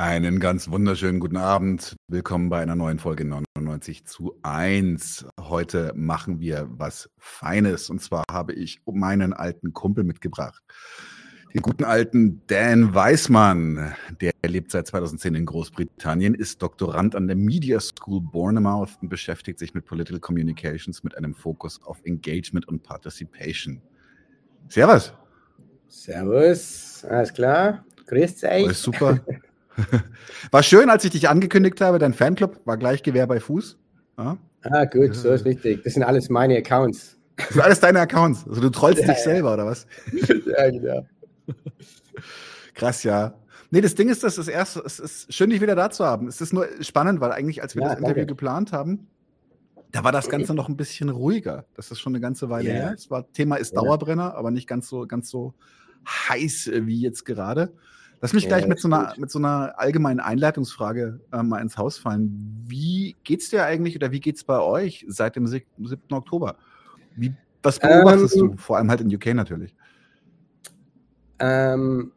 Einen ganz wunderschönen guten Abend. Willkommen bei einer neuen Folge 99 zu 1. Heute machen wir was Feines und zwar habe ich meinen alten Kumpel mitgebracht. Den guten alten Dan Weismann. Der lebt seit 2010 in Großbritannien, ist Doktorand an der Media School Bournemouth und beschäftigt sich mit Political Communications mit einem Fokus auf Engagement und Participation. Servus. Servus, alles klar. Grüß euch. Alles super. War schön, als ich dich angekündigt habe. Dein Fanclub war gleich Gewehr bei Fuß. Ja? Ah, gut, so ist richtig. Das sind alles meine Accounts. Das sind alles deine Accounts. Also du trollst ja, dich selber, oder was? Ja, genau. Krass, ja. Nee, das Ding ist, dass das erste, es ist schön, dich wieder da zu haben. Es ist nur spannend, weil eigentlich, als wir ja, das Interview danke. geplant haben, da war das Ganze noch ein bisschen ruhiger. Das ist schon eine ganze Weile yeah. her. Das war, Thema ist Dauerbrenner, aber nicht ganz so, ganz so heiß wie jetzt gerade. Lass mich gleich mit so, einer, mit so einer allgemeinen Einleitungsfrage äh, mal ins Haus fallen. Wie geht's dir eigentlich oder wie geht's bei euch seit dem 7. Oktober? Wie, was beobachtest ähm, du? Vor allem halt in UK natürlich. Ähm,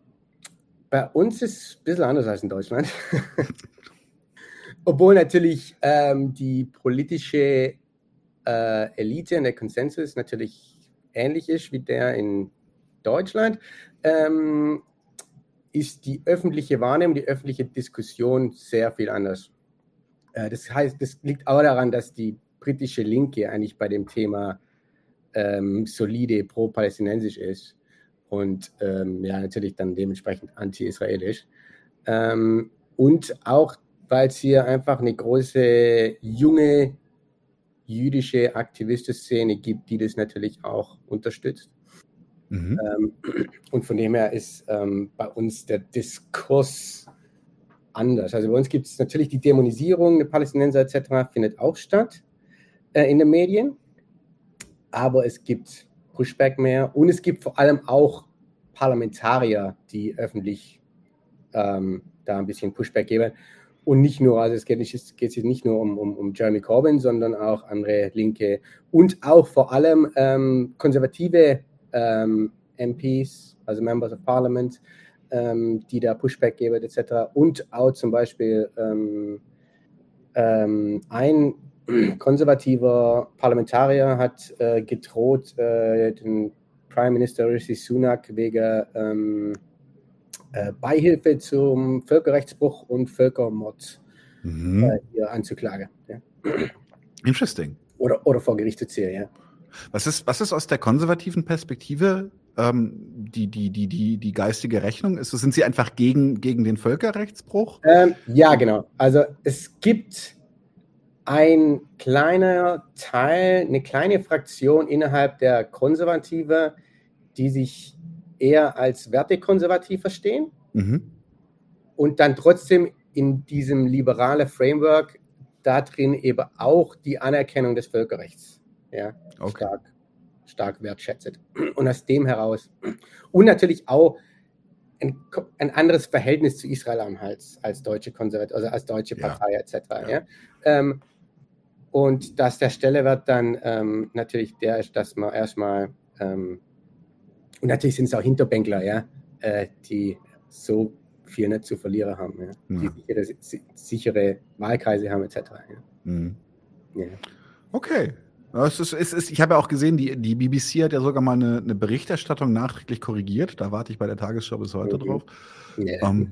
bei uns ist es ein bisschen anders als in Deutschland. Obwohl natürlich ähm, die politische äh, Elite und der Konsensus natürlich ähnlich ist wie der in Deutschland. Ähm, ist die öffentliche Wahrnehmung, die öffentliche Diskussion sehr viel anders. Äh, das heißt, das liegt auch daran, dass die britische Linke eigentlich bei dem Thema ähm, solide pro-palästinensisch ist und ähm, ja, natürlich dann dementsprechend anti-israelisch. Ähm, und auch, weil es hier einfach eine große junge jüdische Aktivistenszene gibt, die das natürlich auch unterstützt. Mhm. Ähm, und von dem her ist ähm, bei uns der Diskurs anders. Also bei uns gibt es natürlich die Dämonisierung der Palästinenser etc. findet auch statt äh, in den Medien, aber es gibt Pushback mehr und es gibt vor allem auch Parlamentarier, die öffentlich ähm, da ein bisschen Pushback geben. Und nicht nur, also es geht, nicht, es geht nicht nur um, um, um Jeremy Corbyn, sondern auch andere Linke und auch vor allem ähm, konservative ähm, MPs, also Members of Parliament, ähm, die da Pushback geben etc. Und auch zum Beispiel ähm, ähm ein konservativer Parlamentarier hat äh, gedroht, äh, den Prime Minister Rishi Sunak wegen ähm, äh, Beihilfe zum Völkerrechtsbruch und Völkermord mhm. Äh, hier anzuklagen. Ja. Interesting. Oder, oder vor Gericht zu ziehen, ja. Was ist, was ist aus der konservativen Perspektive ähm, die, die, die, die, die geistige Rechnung? Ist, sind Sie einfach gegen, gegen den Völkerrechtsbruch? Ähm, ja, genau. Also es gibt ein kleiner Teil, eine kleine Fraktion innerhalb der Konservative, die sich eher als wertekonservativ verstehen mhm. und dann trotzdem in diesem liberalen Framework da drin eben auch die Anerkennung des Völkerrechts ja, okay. stark, stark wertschätzt. Und aus dem heraus und natürlich auch ein, ein anderes Verhältnis zu Israel haben als, als deutsche Konservative, also als deutsche Partei ja. etc. Ja. ja? Ähm, und dass der Stellewert dann ähm, natürlich der ist, dass man erstmal, ähm, und natürlich sind es auch Hinterbänkler, ja, äh, die so viel nicht zu verlieren haben, ja? die sichere, sichere Wahlkreise haben etc. Ja. Mhm. Ja. Okay, es ist, es ist, ich habe ja auch gesehen, die, die BBC hat ja sogar mal eine, eine Berichterstattung nachträglich korrigiert. Da warte ich bei der Tagesschau bis heute mhm. drauf. Nee. Ähm,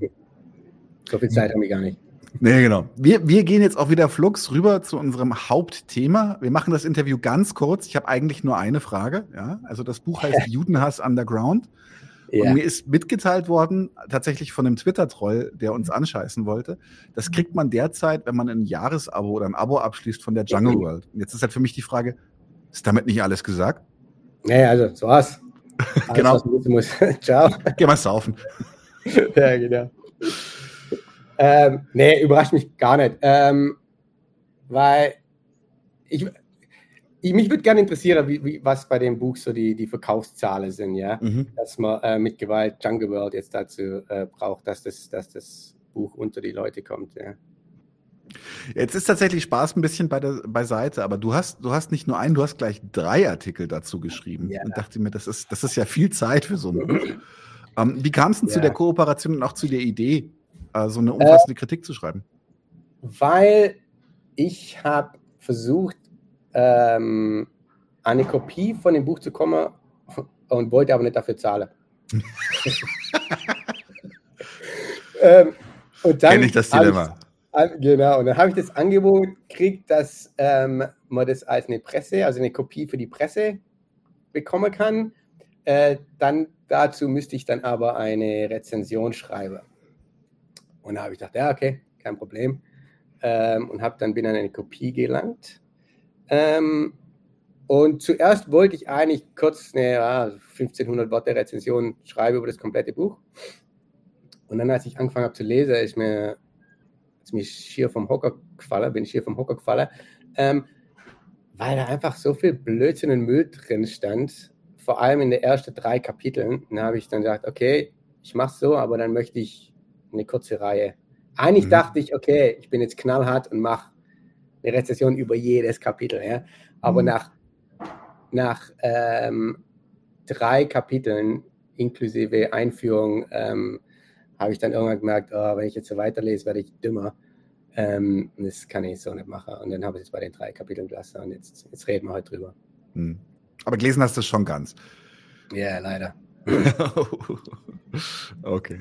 so viel Zeit haben wir gar nicht. Nee, genau. Wir, wir gehen jetzt auch wieder flugs rüber zu unserem Hauptthema. Wir machen das Interview ganz kurz. Ich habe eigentlich nur eine Frage. Ja? Also das Buch heißt Judenhass Underground. Ja. Und mir ist mitgeteilt worden, tatsächlich von einem Twitter-Troll, der uns anscheißen wollte, das kriegt man derzeit, wenn man ein Jahresabo oder ein Abo abschließt von der Jungle World. Und jetzt ist halt für mich die Frage, ist damit nicht alles gesagt? Nee, also, so was. genau. Was muss. Ciao. Geh mal saufen. ja, genau. Ähm, nee, überrascht mich gar nicht. Ähm, weil ich, ich, mich würde gerne interessieren, wie, wie, was bei dem Buch so die, die Verkaufszahlen sind, ja. Mhm. Dass man äh, mit Gewalt Jungle World jetzt dazu äh, braucht, dass das, dass das Buch unter die Leute kommt, ja. Jetzt ist tatsächlich Spaß ein bisschen bei der, beiseite, aber du hast, du hast nicht nur einen, du hast gleich drei Artikel dazu geschrieben. Ja. Und dachte mir, das ist, das ist ja viel Zeit für so ein Buch. ähm, wie kam es denn ja. zu der Kooperation und auch zu der Idee, äh, so eine umfassende äh, Kritik zu schreiben? Weil ich habe versucht, ähm, eine Kopie von dem Buch zu kommen und wollte aber nicht dafür zahlen. ähm, und dann Kenn ich das Dilemma. Ich, genau, und dann habe ich das Angebot gekriegt, dass ähm, man das als eine Presse, also eine Kopie für die Presse bekommen kann. Äh, dann dazu müsste ich dann aber eine Rezension schreiben. Und da habe ich gedacht, ja, okay, kein Problem. Ähm, und habe dann bin an eine Kopie gelangt. Ähm, und zuerst wollte ich eigentlich kurz eine ja, 1500 Worte Rezension schreiben über das komplette Buch. Und dann, als ich angefangen habe zu lesen, ist mir, ist mir schier vom Hocker gefallen, bin ich schier vom Hocker gefallen, ähm, weil da einfach so viel Blödsinn und Müll drin stand, vor allem in den ersten drei Kapiteln. Da habe ich dann gesagt, okay, ich mache es so, aber dann möchte ich eine kurze Reihe. Eigentlich mhm. dachte ich, okay, ich bin jetzt knallhart und mache eine Rezession über jedes Kapitel. Ja? Aber mhm. nach, nach ähm, drei Kapiteln inklusive Einführung ähm, habe ich dann irgendwann gemerkt, oh, wenn ich jetzt so weiterlese, werde ich dümmer. Ähm, das kann ich so nicht machen. Und dann habe ich es bei den drei Kapiteln gelassen und jetzt, jetzt reden wir heute drüber. Hm. Aber gelesen hast du es schon ganz. Ja, yeah, leider. okay.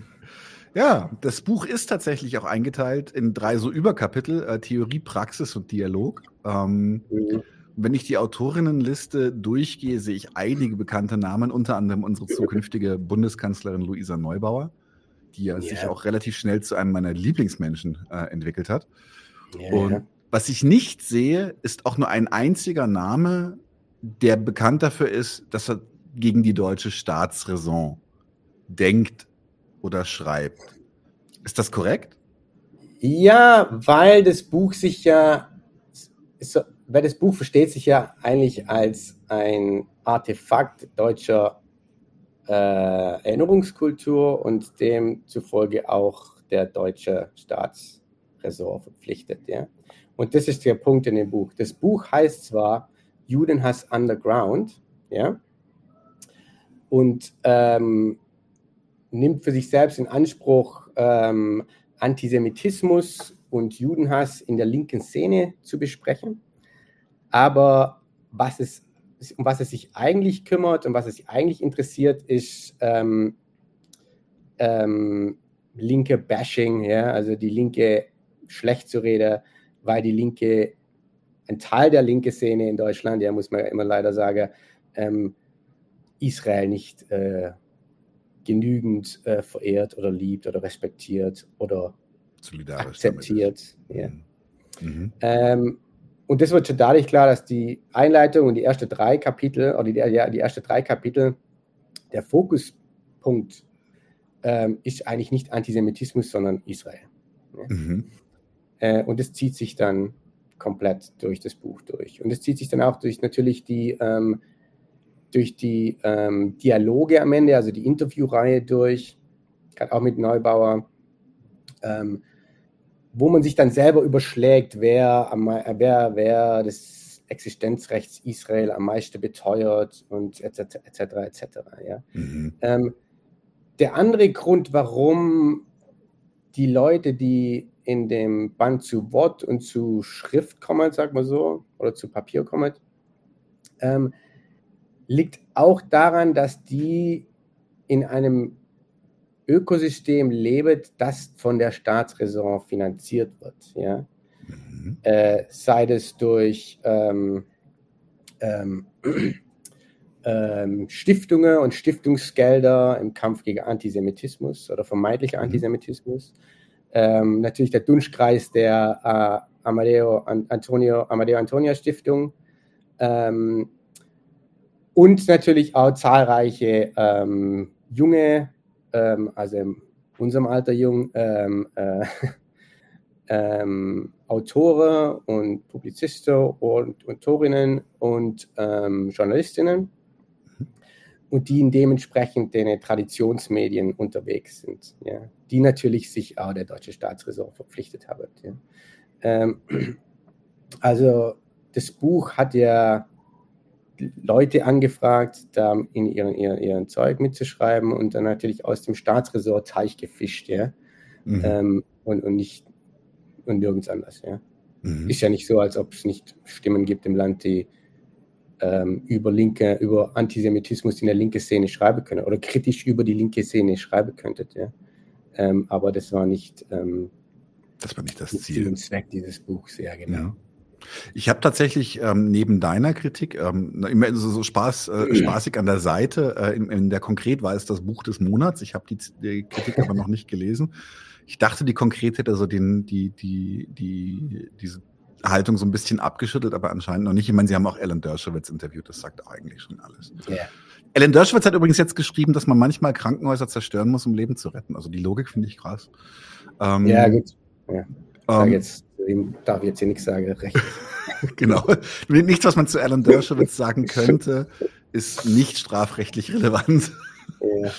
Ja, das Buch ist tatsächlich auch eingeteilt in drei so Überkapitel: äh, Theorie, Praxis und Dialog. Ähm, mhm. Wenn ich die Autorinnenliste durchgehe, sehe ich einige bekannte Namen, unter anderem unsere zukünftige Bundeskanzlerin Luisa Neubauer die ja yeah. sich auch relativ schnell zu einem meiner Lieblingsmenschen äh, entwickelt hat. Yeah. Und was ich nicht sehe, ist auch nur ein einziger Name, der bekannt dafür ist, dass er gegen die deutsche Staatsräson denkt oder schreibt. Ist das korrekt? Ja, weil das Buch sich ja, weil das Buch versteht sich ja eigentlich als ein Artefakt deutscher äh, Erinnerungskultur und demzufolge auch der deutsche Staatsressort verpflichtet. Ja? Und das ist der Punkt in dem Buch. Das Buch heißt zwar Judenhass Underground, ja, und ähm, nimmt für sich selbst in Anspruch, ähm, Antisemitismus und Judenhass in der linken Szene zu besprechen. Aber was es um was es sich eigentlich kümmert und was es sich eigentlich interessiert, ist ähm, ähm, linke Bashing, ja, also die Linke schlecht zu reden, weil die Linke, ein Teil der linke Szene in Deutschland, ja, muss man ja immer leider sagen, ähm, Israel nicht äh, genügend äh, verehrt oder liebt oder respektiert oder akzeptiert. Ja. Mhm. Mhm. Ähm, und das wird schon dadurch klar, dass die Einleitung und die ersten drei Kapitel, oder die, ja, die ersten drei Kapitel, der Fokuspunkt ähm, ist eigentlich nicht Antisemitismus, sondern Israel. Ja? Mhm. Äh, und das zieht sich dann komplett durch das Buch durch. Und es zieht sich dann auch durch natürlich die, ähm, durch die ähm, Dialoge am Ende, also die Interviewreihe durch, gerade auch mit Neubauer. Ähm, wo man sich dann selber überschlägt, wer, wer, wer das Existenzrechts Israel am meisten beteuert und etc. etc. etc. Ja. Mhm. Ähm, der andere Grund, warum die Leute, die in dem Band zu Wort und zu Schrift kommen, sag mal so, oder zu Papier kommen, ähm, liegt auch daran, dass die in einem Ökosystem lebt, das von der Staatsräson finanziert wird. Ja? Mhm. Äh, sei es durch ähm, ähm, ähm, Stiftungen und Stiftungsgelder im Kampf gegen Antisemitismus oder vermeintlicher mhm. Antisemitismus. Ähm, natürlich der Dunschkreis der äh, Amadeo Antonio, Amadeo Antonia Stiftung. Ähm, und natürlich auch zahlreiche ähm, junge ähm, also in unserem Alter jung, ähm, äh, ähm, Autoren und Publizisten und Autorinnen und ähm, Journalistinnen und die in dementsprechend den Traditionsmedien unterwegs sind, ja, die natürlich sich auch der deutsche Staatsräson verpflichtet haben. Ja. Ähm, also das Buch hat ja Leute angefragt, da in ihren, ihren, ihren Zeug mitzuschreiben und dann natürlich aus dem Staatsresort Teich gefischt, ja. mhm. ähm, und, und nicht und nirgends anders. Ja. Mhm. Ist ja nicht so, als ob es nicht Stimmen gibt im Land, die ähm, über linke, über Antisemitismus in der linken Szene schreiben können oder kritisch über die linke Szene schreiben könntet. Ja. Ähm, aber das war nicht, ähm, das war nicht das Ziel. und Zweck dieses Buchs, ja, genau. Ja. Ich habe tatsächlich ähm, neben deiner Kritik ähm, immer so, so Spaß, äh, spaßig an der Seite. Äh, in, in, der konkret war es das Buch des Monats. Ich habe die, die, Kritik aber noch nicht gelesen. Ich dachte, die konkret hätte so den, die, die, die, diese Haltung so ein bisschen abgeschüttelt, aber anscheinend noch nicht. Ich meine, sie haben auch Alan Dershowitz interviewt, das sagt eigentlich schon alles. Yeah. Alan Dershowitz hat übrigens jetzt geschrieben, dass man manchmal Krankenhäuser zerstören muss, um Leben zu retten. Also die Logik finde ich krass. Ähm, ja, gut. Ja. Ähm, jetzt, darf ich jetzt hier nichts sagen. Recht. genau. Nichts, was man zu Alan Dershowitz sagen könnte, ist nicht strafrechtlich relevant. Ja.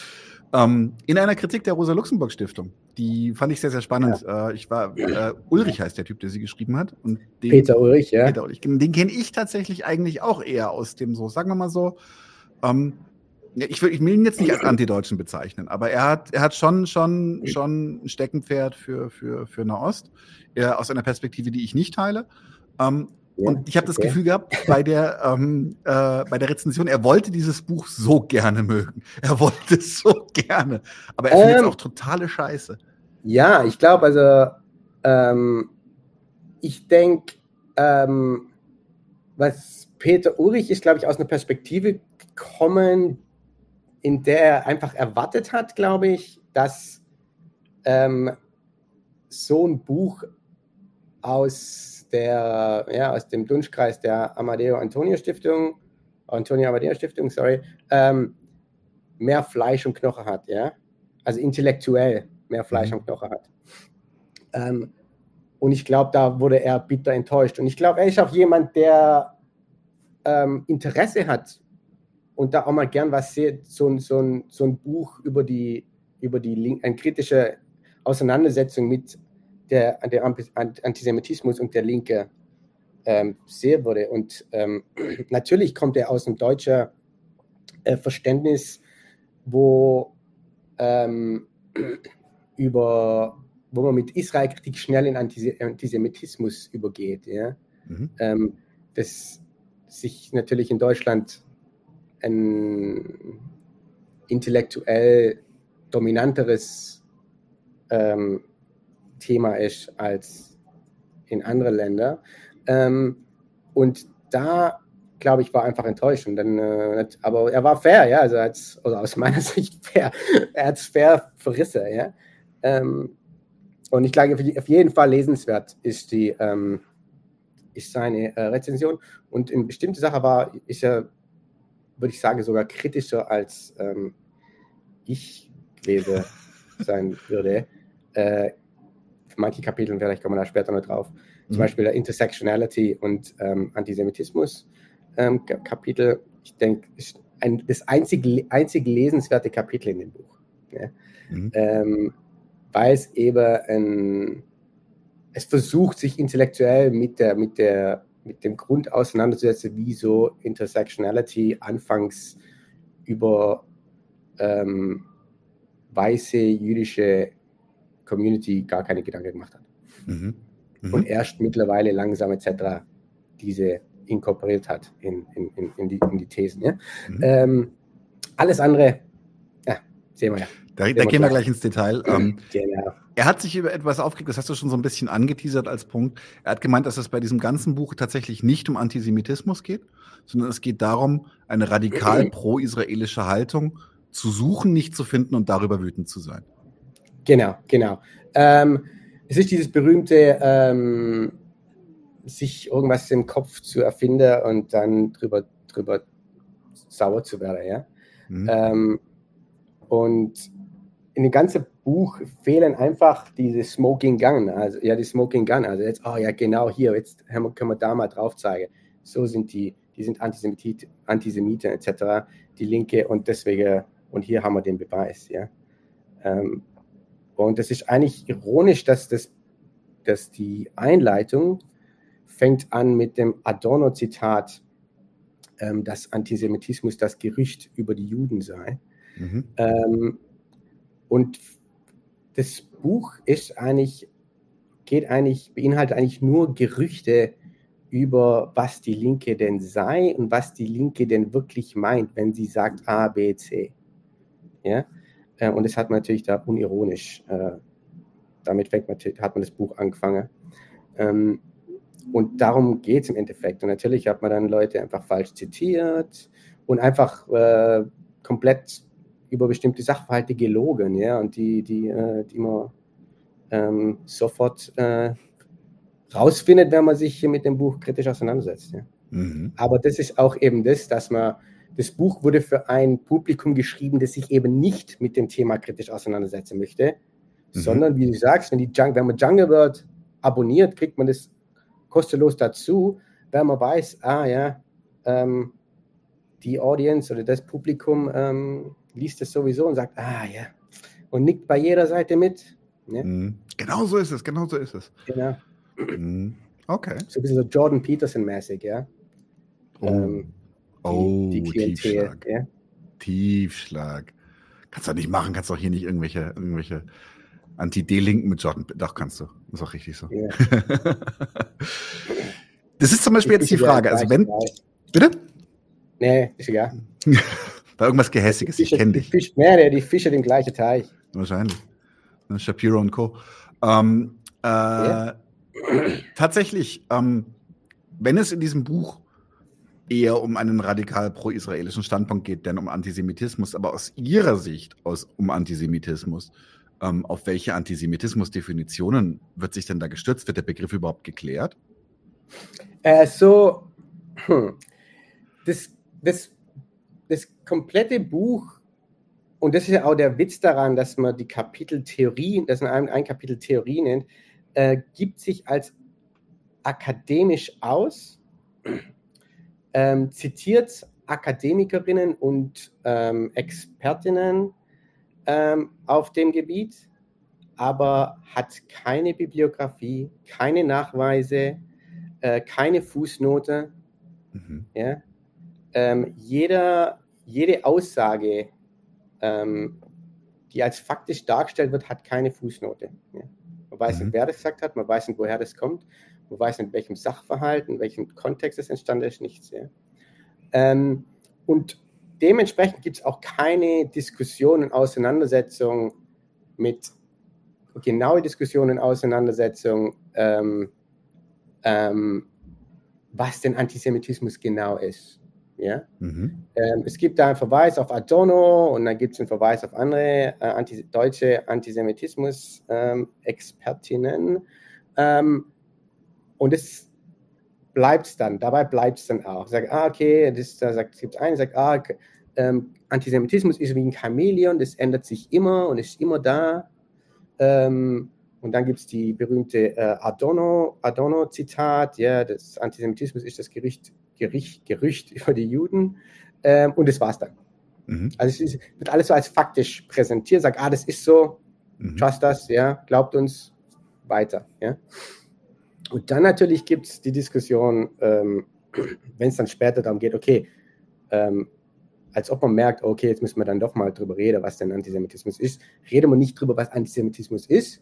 Ähm, in einer Kritik der Rosa-Luxemburg-Stiftung. Die fand ich sehr, sehr spannend. Ja. Äh, ich war, äh, Ulrich heißt der Typ, der sie geschrieben hat. Und den, Peter Ulrich, ja. Peter Ulrich. Den kenne ich tatsächlich eigentlich auch eher aus dem so, sagen wir mal so, ähm, ich will, ich will ihn jetzt nicht als Antideutschen bezeichnen, aber er hat, er hat schon, schon, schon ein Steckenpferd für, für, für Nahost, er, aus einer Perspektive, die ich nicht teile. Ähm, und ich habe das Gefühl gehabt, bei der, ähm, äh, bei der Rezension, er wollte dieses Buch so gerne mögen. Er wollte es so gerne. Aber er findet es ähm, auch totale Scheiße. Ja, ich glaube, also, ähm, ich denke, ähm, was Peter Ulrich ist, glaube ich, aus einer Perspektive gekommen, in der er einfach erwartet hat, glaube ich, dass ähm, so ein Buch aus der, ja, aus dem Dunschkreis der Amadeo Antonio Stiftung, Antonio Amadeo Stiftung, sorry, ähm, mehr Fleisch und Knochen hat, ja. Also intellektuell mehr Fleisch mhm. und Knochen hat. Ähm, und ich glaube, da wurde er bitter enttäuscht. Und ich glaube, er ist auch jemand, der ähm, Interesse hat und da auch mal gern was sieht, so, so, so ein Buch über die, über die eine kritische Auseinandersetzung mit der, der Antisemitismus und der Linke ähm, sehen würde. Und ähm, natürlich kommt er aus einem deutschen äh, Verständnis, wo ähm, über wo man mit Israel-Kritik schnell in Antisemitismus übergeht. Ja? Mhm. Ähm, das sich natürlich in Deutschland ein intellektuell dominanteres ähm, Thema ist als in anderen Ländern. Ähm, und da, glaube ich, war einfach enttäuscht. Und dann, äh, aber er war fair, ja, also als, oder aus meiner Sicht fair. er hat es fair verrissen, ja. Ähm, und ich glaube, auf jeden Fall lesenswert ist die, ähm, ist seine äh, Rezension. Und in bestimmte Sachen war, ist er, würde ich sagen, sogar kritischer als ähm, ich lese sein würde. Äh, manche Kapitel, vielleicht kommen wir da später noch drauf, zum mhm. Beispiel der Intersectionality und ähm, Antisemitismus ähm, Kapitel, ich denke, ist ein, das einzige, einzige lesenswerte Kapitel in dem Buch. Ja? Mhm. Ähm, weil es eben ein, es versucht, sich intellektuell mit, der, mit, der, mit dem Grund auseinanderzusetzen, wieso Intersectionality anfangs über ähm, weiße jüdische Community gar keine Gedanken gemacht hat. Mhm. Mhm. Und erst mittlerweile langsam etc. diese inkorporiert hat in, in, in, in, die, in die Thesen. Ja? Mhm. Ähm, alles andere, ja, sehen wir ja. Da, da gehen wir gleich ins Detail. Ähm, genau. Er hat sich über etwas aufgeregt, das hast du schon so ein bisschen angeteasert als Punkt. Er hat gemeint, dass es bei diesem ganzen Buch tatsächlich nicht um Antisemitismus geht, sondern es geht darum, eine radikal pro-israelische Haltung zu suchen, nicht zu finden und darüber wütend zu sein. Genau, genau. Ähm, es ist dieses berühmte, ähm, sich irgendwas im Kopf zu erfinden und dann drüber, drüber sauer zu werden. Ja? Mhm. Ähm, und in dem ganzen Buch fehlen einfach diese Smoking Gun, also ja, die Smoking Gun. Also jetzt, oh ja, genau hier, jetzt können wir da mal drauf zeigen. So sind die, die sind Antisemit, Antisemiten etc., die Linke und deswegen, und hier haben wir den Beweis, ja. Ähm, und es ist eigentlich ironisch, dass, das, dass die Einleitung fängt an mit dem Adorno-Zitat, ähm, dass Antisemitismus das Gerücht über die Juden sei. Mhm. Ähm, und das Buch ist eigentlich, geht eigentlich, beinhaltet eigentlich nur Gerüchte über was die Linke denn sei und was die Linke denn wirklich meint, wenn sie sagt A, B, C. Ja? Äh, und das hat man natürlich da unironisch, äh, damit hat man das Buch angefangen. Ähm, und darum geht es im Endeffekt. Und natürlich hat man dann Leute einfach falsch zitiert und einfach äh, komplett über bestimmte Sachverhalte gelogen, ja, und die, die, äh, die man ähm, sofort äh, rausfindet, wenn man sich hier mit dem Buch kritisch auseinandersetzt. Ja. Mhm. Aber das ist auch eben das, dass man, das Buch wurde für ein Publikum geschrieben, das sich eben nicht mit dem Thema kritisch auseinandersetzen möchte, mhm. sondern wie du sagst, wenn, die, wenn man Jungle World abonniert, kriegt man das kostenlos dazu, wenn man weiß, ah ja, ähm, die Audience oder das Publikum ähm, liest es sowieso und sagt, ah ja, und nickt bei jeder Seite mit. Ne? Mhm. Genau so ist es, genau so ist es. Genau. Mhm. Okay. So ein bisschen so Jordan Peterson-mäßig, ja. Oh, ähm, oh die, die Tiefschlag. Ja? Tiefschlag. Kannst du nicht machen, kannst du auch hier nicht irgendwelche, irgendwelche Anti-D-Linken mit Jordan. Doch, kannst du. Ist auch richtig so. Ja. das ist zum Beispiel jetzt die Frage. Also wenn. Bitte? Nee, ist egal. War irgendwas Gehässiges, ich kenne dich. Fisch, nee, die Fische den gleichen Teich. Wahrscheinlich. Shapiro und Co. Ähm, äh, ja. Tatsächlich, ähm, wenn es in diesem Buch eher um einen radikal pro-israelischen Standpunkt geht, denn um Antisemitismus, aber aus Ihrer Sicht aus, um Antisemitismus, ähm, auf welche Antisemitismus-Definitionen wird sich denn da gestürzt? Wird der Begriff überhaupt geklärt? Äh, so, hm, das, das komplette Buch, und das ist ja auch der Witz daran, dass man die Kapiteltheorie, dass man ein Kapitel Theorie nennt, äh, gibt sich als akademisch aus, ähm, zitiert Akademikerinnen und ähm, Expertinnen ähm, auf dem Gebiet, aber hat keine Bibliografie, keine Nachweise, äh, keine Fußnote. Mhm. Ja? Ähm, jeder, jede Aussage, ähm, die als faktisch dargestellt wird, hat keine Fußnote. Ja? Man weiß mhm. nicht, wer das gesagt hat, man weiß nicht, woher das kommt, man weiß nicht, in welchem Sachverhalt, in welchem Kontext es entstanden ist, nichts. Ja? Ähm, und dementsprechend gibt es auch keine Diskussionen, Auseinandersetzungen mit genaue Diskussionen, Auseinandersetzungen, ähm, ähm, was denn Antisemitismus genau ist. Ja? Mhm. Ähm, es gibt da einen Verweis auf Adorno und dann gibt es einen Verweis auf andere äh, anti deutsche Antisemitismus-Expertinnen. Ähm, und es bleibt dann, dabei bleibt es dann auch. Sagt, ah, okay, das, da sagt, es gibt einen, sagt, ah, ähm, Antisemitismus ist wie ein Chamäleon, das ändert sich immer und ist immer da. Ähm, und dann gibt es die berühmte äh, Adorno-Zitat, ja, das Antisemitismus ist das Gericht, Gericht, Gerücht über die Juden. Ähm, und das war's dann. Mhm. Also es ist, wird alles so als faktisch präsentiert, sagt, ah, das ist so, mhm. trust das, ja, glaubt uns weiter. Ja. Und dann natürlich gibt es die Diskussion, ähm, wenn es dann später darum geht, okay, ähm, als ob man merkt, okay, jetzt müssen wir dann doch mal drüber reden, was denn Antisemitismus ist. Reden wir nicht drüber, was Antisemitismus ist,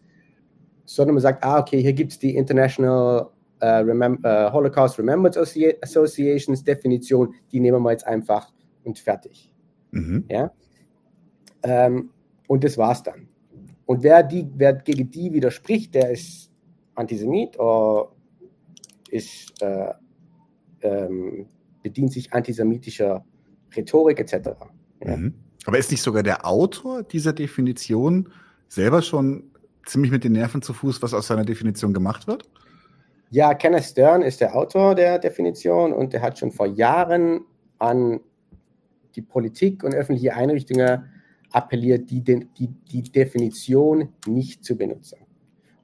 sondern man sagt, ah, okay, hier gibt es die International Remem uh, Holocaust Remembered Associations Definition, die nehmen wir jetzt einfach und fertig. Mhm. Ja? Ähm, und das war's dann. Und wer, die, wer gegen die widerspricht, der ist Antisemit oder ist, äh, ähm, bedient sich antisemitischer Rhetorik etc. Ja. Mhm. Aber ist nicht sogar der Autor dieser Definition selber schon ziemlich mit den Nerven zu Fuß, was aus seiner Definition gemacht wird? Ja, Kenneth Stern ist der Autor der Definition und er hat schon vor Jahren an die Politik und öffentliche Einrichtungen appelliert, die, die, die Definition nicht zu benutzen.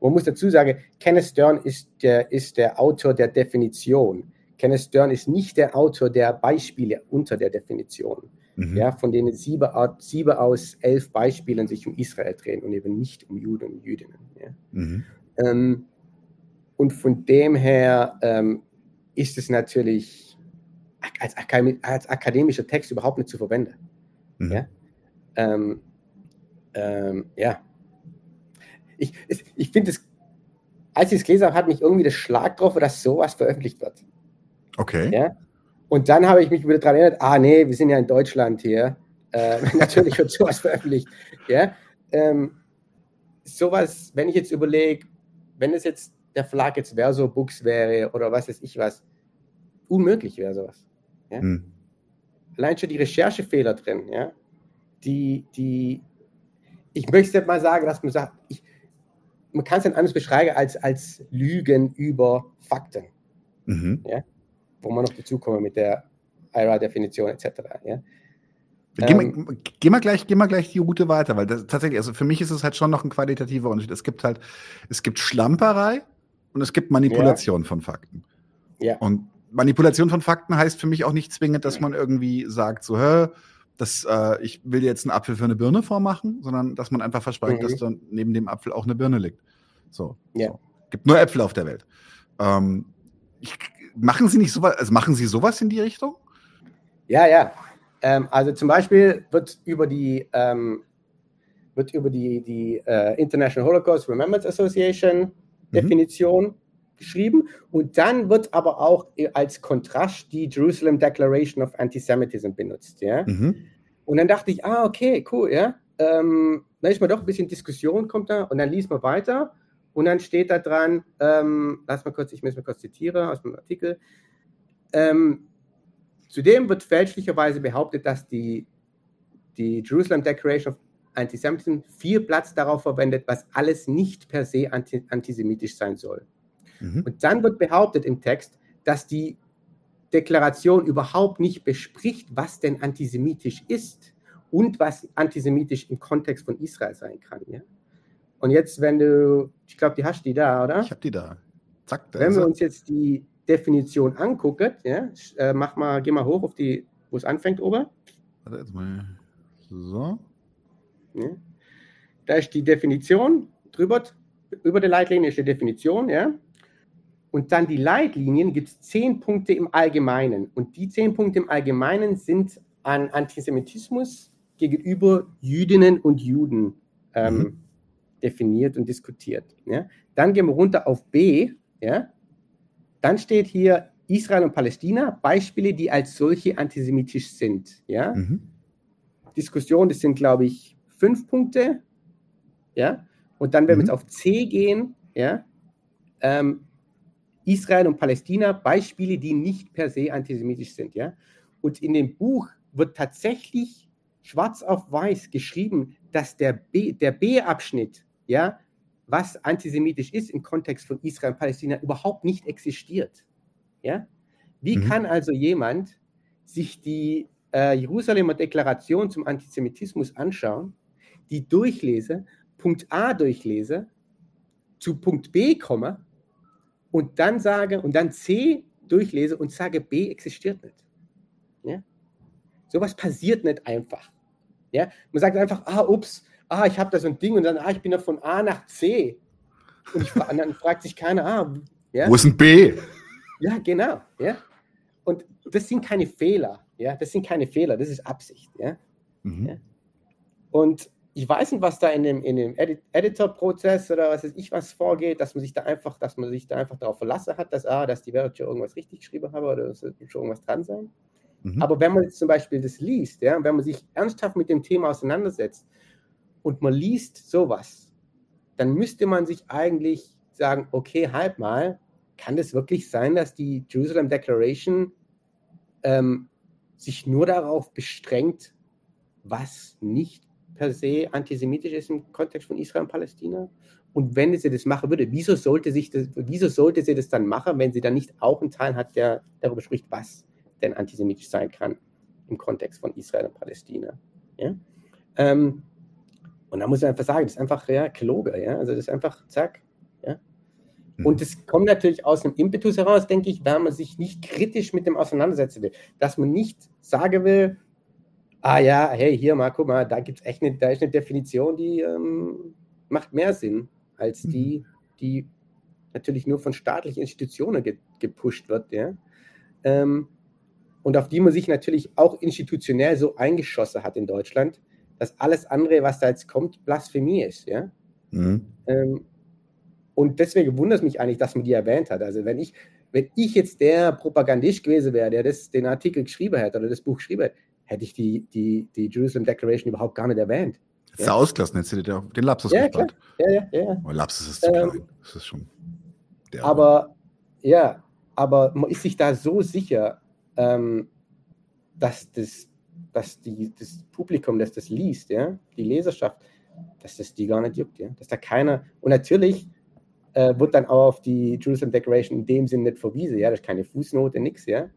Man muss dazu sagen, Kenneth Stern ist der, ist der Autor der Definition. Kenneth Stern ist nicht der Autor der Beispiele unter der Definition, mhm. ja, von denen sieben, sieben, aus elf Beispielen sich um Israel drehen und eben nicht um Juden und Jüdinnen. Ja. Mhm. Ähm, und von dem her ähm, ist es natürlich als, als, akademischer Text überhaupt nicht zu verwenden. Mhm. Ja? Ähm, ähm, ja. ich, ich finde es, als ich es gelesen habe, hat mich irgendwie das Schlag getroffen, dass sowas veröffentlicht wird. Okay. Ja? Und dann habe ich mich wieder daran erinnert, ah nee, wir sind ja in Deutschland hier. Äh, natürlich wird sowas veröffentlicht. Ja? Ähm, sowas, wenn ich jetzt überlege, wenn es jetzt der Verlag jetzt Verso Books wäre oder was weiß ich was, unmöglich wäre sowas. Ja? Hm. Allein schon die Recherchefehler drin, ja, die, die, ich möchte mal sagen, dass man sagt, ich, man kann es dann anders beschreiben als, als Lügen über Fakten. Mhm. Ja? Wo man noch dazu kommen mit der IRA-Definition etc. Ja? Geh, ähm, mal, geh, mal gleich, geh mal gleich die Route weiter, weil das, tatsächlich, also für mich ist es halt schon noch ein qualitativer Unterschied. Es gibt halt, es gibt Schlamperei und es gibt Manipulation ja. von Fakten. Ja. Und Manipulation von Fakten heißt für mich auch nicht zwingend, dass man irgendwie sagt, so, hä, das, äh, ich will dir jetzt einen Apfel für eine Birne vormachen, sondern dass man einfach verspricht, mhm. dass dann neben dem Apfel auch eine Birne liegt. So. Ja. So. Gibt nur Äpfel auf der Welt. Ähm, ich, machen Sie nicht sowas, also machen Sie sowas in die Richtung? Ja, ja. Ähm, also zum Beispiel wird über die, ähm, wird über die, die uh, International Holocaust Remembrance Association. Definition mhm. geschrieben und dann wird aber auch als Kontrast die Jerusalem Declaration of Antisemitism benutzt. Ja? Mhm. Und dann dachte ich, ah, okay, cool, ja. Ähm, dann ist mal doch ein bisschen Diskussion, kommt da, und dann liest man weiter und dann steht da dran, ähm, lass mal kurz, ich muss mal kurz zitieren aus dem Artikel. Ähm, Zudem wird fälschlicherweise behauptet, dass die, die Jerusalem Declaration of Antisemitism viel Platz darauf verwendet, was alles nicht per se anti antisemitisch sein soll. Mhm. Und dann wird behauptet im Text, dass die Deklaration überhaupt nicht bespricht, was denn antisemitisch ist und was antisemitisch im Kontext von Israel sein kann. Ja? Und jetzt, wenn du, ich glaube, die hast die da, oder? Ich habe die da. Zack, da wenn wir uns jetzt die Definition anguckt, ja, äh, mach mal, geh mal hoch auf die, wo es anfängt, oben. Warte jetzt mal. So. Ja. Da ist die Definition drüber, über der Leitlinie ist die Definition, ja. Und dann die Leitlinien gibt es zehn Punkte im Allgemeinen. Und die zehn Punkte im Allgemeinen sind an Antisemitismus gegenüber Jüdinnen und Juden ähm, mhm. definiert und diskutiert. Ja. Dann gehen wir runter auf B, ja. Dann steht hier Israel und Palästina, Beispiele, die als solche antisemitisch sind. Ja? Mhm. Diskussion, das sind, glaube ich, fünf Punkte. Ja? Und dann, wenn mhm. wir jetzt auf C gehen, ja, ähm, Israel und Palästina, Beispiele, die nicht per se antisemitisch sind. Ja? Und in dem Buch wird tatsächlich schwarz auf weiß geschrieben, dass der B-Abschnitt, ja, was antisemitisch ist im Kontext von Israel und Palästina, überhaupt nicht existiert. Ja? Wie mhm. kann also jemand sich die äh, Jerusalemer Deklaration zum Antisemitismus anschauen, die durchlese, Punkt A durchlese, zu Punkt B komme und dann sage und dann C durchlese und sage, B existiert nicht. Ja? Sowas passiert nicht einfach. Ja? Man sagt einfach, ah, ups, ah, ich habe da so ein Ding und dann, ah, ich bin da von A nach C. Und, ich, und dann fragt sich keiner, ah, ja? Wo ist ein B? Ja, genau, ja. Und das sind keine Fehler, ja, das sind keine Fehler, das ist Absicht, ja. Mhm. ja? Und ich weiß nicht, was da in dem, in dem Edit Editor-Prozess oder was weiß ich was vorgeht, dass man sich da einfach, dass man sich da einfach darauf verlassen hat, dass, ah, dass die Welt schon irgendwas richtig geschrieben habe oder es wird schon irgendwas dran sein. Mhm. Aber wenn man jetzt zum Beispiel das liest, ja, wenn man sich ernsthaft mit dem Thema auseinandersetzt und man liest sowas, dann müsste man sich eigentlich sagen, okay, halt mal, kann es wirklich sein, dass die Jerusalem Declaration ähm, sich nur darauf bestrengt, was nicht per se antisemitisch ist im Kontext von Israel und Palästina? Und wenn sie das machen würde, wieso sollte, sich das, wieso sollte sie das dann machen, wenn sie dann nicht auch einen Teil hat, der darüber spricht, was denn antisemitisch sein kann im Kontext von Israel und Palästina? Ja? Ähm, und da muss ich einfach sagen, das ist einfach ja, Kloge, ja. Also das ist einfach zack. Ja. Und mhm. das kommt natürlich aus einem Impetus heraus, denke ich, wenn man sich nicht kritisch mit dem auseinandersetzen will. Dass man nicht sagen will, ah ja, hey, hier mal, guck mal, da gibt es echt eine, da ist eine Definition, die ähm, macht mehr Sinn als mhm. die, die natürlich nur von staatlichen Institutionen ge gepusht wird, ja. Ähm, und auf die man sich natürlich auch institutionell so eingeschossen hat in Deutschland, dass alles andere, was da jetzt kommt, Blasphemie ist. Ja? Mhm. Ähm, und deswegen wundert es mich eigentlich, dass man die erwähnt hat. Also wenn ich, wenn ich jetzt der Propagandist gewesen wäre, der das, den Artikel geschrieben hätte oder das Buch geschrieben hätte, hätte ich die, die, die Jerusalem Declaration überhaupt gar nicht erwähnt. Hättest ja. du ausgelassen, hättest du dir den Lapsus ja, gespart. Ja, ja, ja. Aber Lapsus ist zu ähm, klein. Das ist schon. Aber, ja, aber man ist sich da so sicher, ähm, dass, das, dass die, das Publikum, das das liest, ja, die Leserschaft, dass das die gar nicht juckt, ja, dass da keiner, und natürlich äh, wird dann auch auf die Jerusalem Declaration in dem Sinn nicht verwiesen, ja, das ist keine Fußnote, nichts, ja.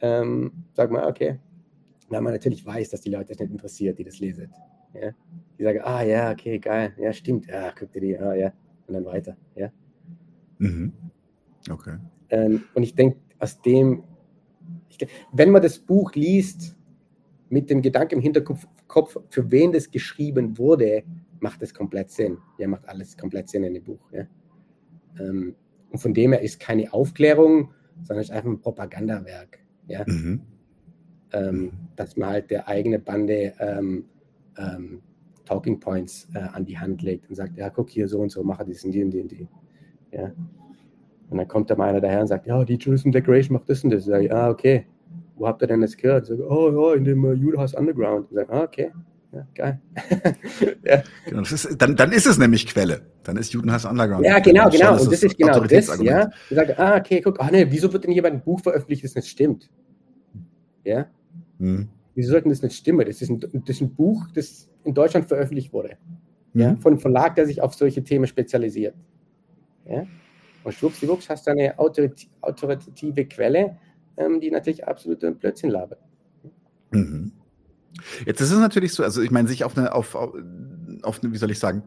Ähm, sag mal, okay, weil man natürlich weiß, dass die Leute das nicht interessiert, die das lesen. Ja? Die sagen, ah ja, okay, geil, ja, stimmt, ja, guck dir die, ah ja, und dann weiter, ja. Mhm. Okay. Ähm, und ich denke, aus dem, ich, wenn man das Buch liest, mit dem Gedanken im Hinterkopf, für wen das geschrieben wurde, macht es komplett Sinn. Ja, macht alles komplett Sinn in dem Buch. Ja. Ähm, und von dem her ist keine Aufklärung, sondern es ist einfach ein Propagandawerk. Ja. Mhm. Ähm, dass man halt der eigene Bande ähm, ähm, Talking Points äh, an die Hand legt und sagt, ja, guck hier so und so, mache das und die und die und die. Ja. Und dann kommt da mal einer daher und sagt, ja, die Jerusalem Decoration macht das und das. Sag ich, ah, okay. Wo habt ihr denn das gehört? Ich sage, oh ja, in dem uh, Judas Underground. Ich sage, ah, okay. Ja, geil. ja. Genau, ist, dann, dann ist es nämlich Quelle. Dann ist Judenhass Underground. Ja, genau, genau. Und das ist genau das, ja. Ich sage, ah, okay, guck, ah, nee, wieso wird denn jemand ein Buch veröffentlicht, das nicht stimmt? Ja. Hm. Wieso sollten das nicht stimmen? Das ist, ein, das ist ein Buch, das in Deutschland veröffentlicht wurde. Hm. Ja, von einem Verlag, der sich auf solche Themen spezialisiert. Ja. Und schwuppsiwupps hast du eine autoritative Quelle, ähm, die natürlich absolut Blödsinn labert. Mhm. Jetzt ist es natürlich so, also ich meine, sich auf eine, auf, auf eine, wie soll ich sagen,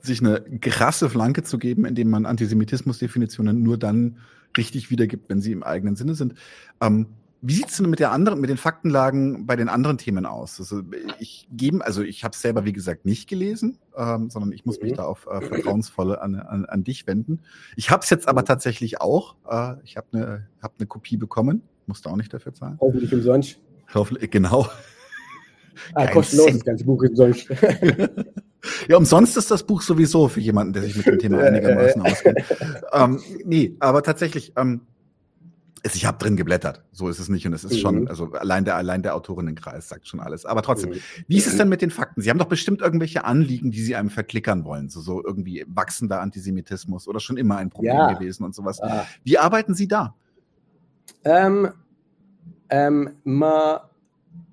sich eine krasse Flanke zu geben, indem man Antisemitismusdefinitionen nur dann richtig wiedergibt, wenn sie im eigenen Sinne sind. Ähm, wie sieht es denn mit der anderen, mit den Faktenlagen bei den anderen Themen aus? Also ich gebe, also ich habe es selber wie gesagt nicht gelesen, ähm, sondern ich muss mich mhm. da auf äh, vertrauensvolle an, an, an dich wenden. Ich habe es jetzt aber tatsächlich auch. Äh, ich habe eine hab ne Kopie bekommen, musste auch nicht dafür zahlen. Hoffentlich umsonst. Hoffentlich, genau. Ah, kostenlos, das ganze Buch umsonst. Ja, umsonst ist das Buch sowieso für jemanden, der sich mit dem Thema einigermaßen auskennt. ähm, nee, aber tatsächlich, ähm, ich habe drin geblättert, so ist es nicht und es ist mhm. schon, also allein der allein der Autorinnenkreis sagt schon alles. Aber trotzdem, mhm. wie ist es denn mit den Fakten? Sie haben doch bestimmt irgendwelche Anliegen, die Sie einem verklickern wollen, so, so irgendwie wachsender Antisemitismus oder schon immer ein Problem ja. gewesen und sowas. Ah. Wie arbeiten Sie da? Ähm, ähm, man,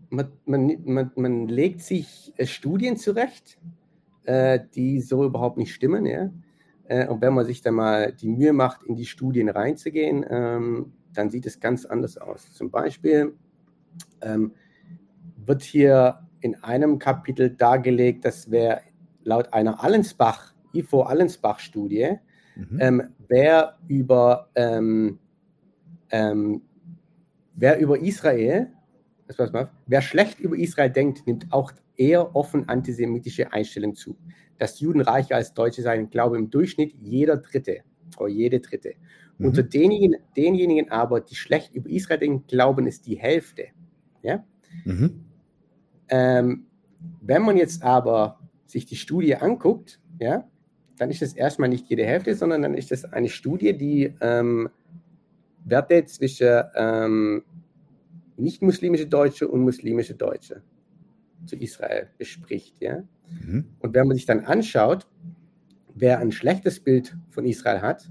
man, man, man, man legt sich äh, Studien zurecht, äh, die so überhaupt nicht stimmen, ja. Äh, und wenn man sich dann mal die Mühe macht, in die Studien reinzugehen, ähm, dann sieht es ganz anders aus. Zum Beispiel ähm, wird hier in einem Kapitel dargelegt, dass wer laut einer Allensbach, IFO Allensbach-Studie, mhm. ähm, wer über ähm, ähm wer über Israel, wer schlecht über Israel denkt, nimmt auch eher offen antisemitische Einstellungen zu. Dass Juden reicher als Deutsche seien, glaube im Durchschnitt jeder Dritte oder jede Dritte. Mhm. Unter denjenigen, denjenigen aber, die schlecht über Israel denken, glauben es die Hälfte. Ja? Mhm. Ähm, wenn man jetzt aber sich die Studie anguckt, ja, dann ist es erstmal nicht jede Hälfte, sondern dann ist es eine Studie, die ähm, Werte zwischen ähm, nicht-muslimische Deutsche und muslimische Deutsche zu Israel bespricht. Ja? Mhm. Und wenn man sich dann anschaut, wer ein schlechtes Bild von Israel hat,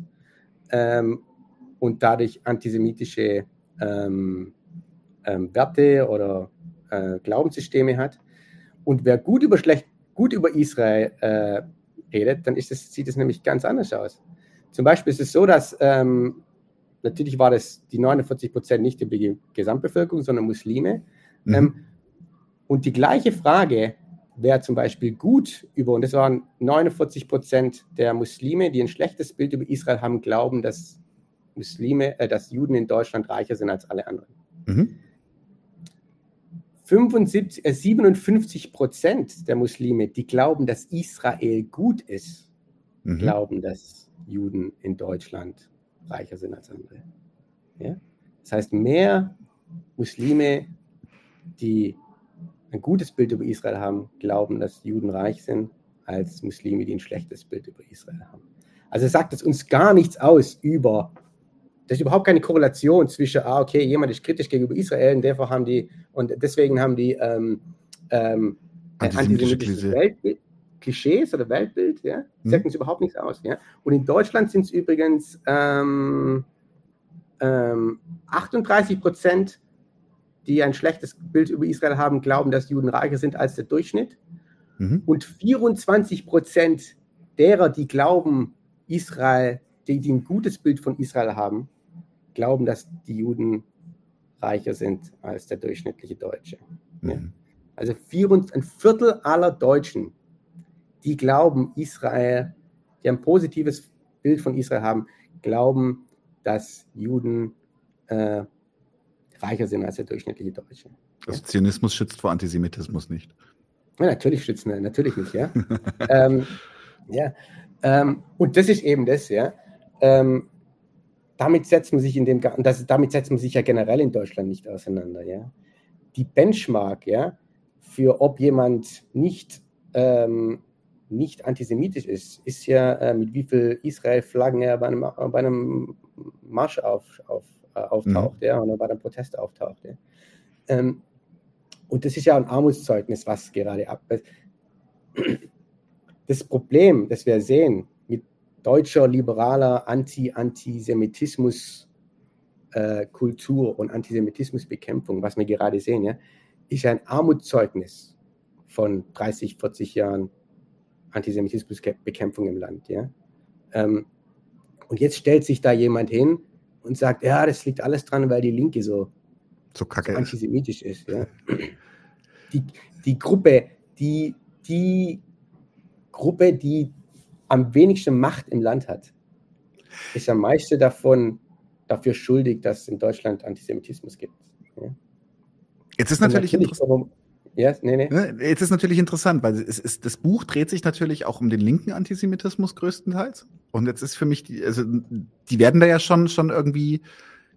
ähm, und dadurch antisemitische ähm, ähm, Werte oder äh, Glaubenssysteme hat. Und wer gut über, schlecht, gut über Israel äh, redet, dann das, sieht es nämlich ganz anders aus. Zum Beispiel ist es so, dass ähm, natürlich war das die 49 Prozent nicht die Gesamtbevölkerung, sondern Muslime. Mhm. Ähm, und die gleiche Frage, wer zum Beispiel gut über, und das waren 49 Prozent der Muslime, die ein schlechtes Bild über Israel haben, glauben, dass Muslime, äh, dass Juden in Deutschland reicher sind als alle anderen. Mhm. 75, äh, 57 Prozent der Muslime, die glauben, dass Israel gut ist, mhm. glauben, dass Juden in Deutschland reicher sind als andere. Ja? Das heißt, mehr Muslime, die ein gutes Bild über Israel haben, glauben, dass Juden reich sind, als Muslime, die ein schlechtes Bild über Israel haben. Also sagt es uns gar nichts aus über, das ist überhaupt keine Korrelation zwischen, ah, okay, jemand ist kritisch gegenüber Israel und davor haben die, und deswegen haben die ähm, ähm, antisemitische Weltbild, Klischees oder Weltbild, ja, mhm. sagt uns überhaupt nichts aus. Ja. Und in Deutschland sind es übrigens ähm, 38 ähm, Prozent, die ein schlechtes Bild über Israel haben, glauben, dass Juden reicher sind als der Durchschnitt. Mhm. Und 24 Prozent derer, die glauben, Israel, die, die ein gutes Bild von Israel haben, glauben, dass die Juden reicher sind als der durchschnittliche Deutsche. Mhm. Ja. Also vier, ein Viertel aller Deutschen, die glauben, Israel, die ein positives Bild von Israel haben, glauben, dass Juden äh, reicher sind als der durchschnittliche Deutsche. Also Zionismus schützt vor Antisemitismus nicht. Ja, natürlich schützen wir, natürlich nicht, ja. ähm, ja. Ähm, und das ist eben das, ja. Ähm, damit setzt man sich in dem, das, damit setzt man sich ja generell in Deutschland nicht auseinander, ja. Die Benchmark, ja, für ob jemand nicht, ähm, nicht antisemitisch ist, ist ja, äh, mit wie viel Israel-Flaggen er bei einem, bei einem Marsch auf, auf, auftaucht, mhm. ja, oder bei einem Protest auftaucht. Ja. Ähm, und das ist ja ein Armutszeugnis, was gerade ab. Das Problem, das wir sehen mit deutscher liberaler Anti-Antisemitismus-Kultur äh, und Antisemitismusbekämpfung, was wir gerade sehen, ja, ist ein Armutszeugnis von 30, 40 Jahren Antisemitismusbekämpfung im Land. Ja. Ähm, und jetzt stellt sich da jemand hin und sagt, ja, das liegt alles dran, weil die Linke so, so, kacke so antisemitisch ist. Ja. Die, die Gruppe, die, die Gruppe, die am wenigsten Macht im Land hat, ist am meisten davon dafür schuldig, dass es in Deutschland Antisemitismus gibt. Ja. Jetzt ist natürlich, natürlich Ja, nee, nee. Ne, jetzt ist natürlich interessant, weil es ist, das Buch dreht sich natürlich auch um den linken Antisemitismus größtenteils. Und jetzt ist für mich, die, also die werden da ja schon, schon irgendwie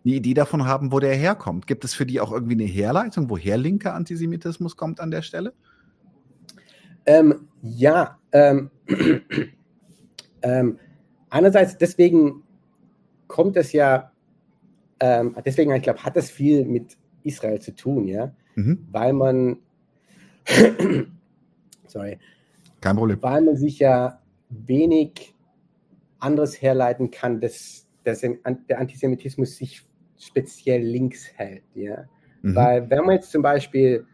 eine Idee davon haben, wo der herkommt. Gibt es für die auch irgendwie eine Herleitung, woher linker Antisemitismus kommt an der Stelle? Ähm, ja, ähm, ähm, einerseits deswegen kommt es ja, ähm, deswegen, ich glaube, hat das viel mit Israel zu tun, ja, mhm. weil man Sorry. Kein Problem. Weil man sich ja wenig anderes herleiten kann, dass, dass der Antisemitismus sich speziell links hält. Ja? Mhm. Weil wenn man jetzt zum Beispiel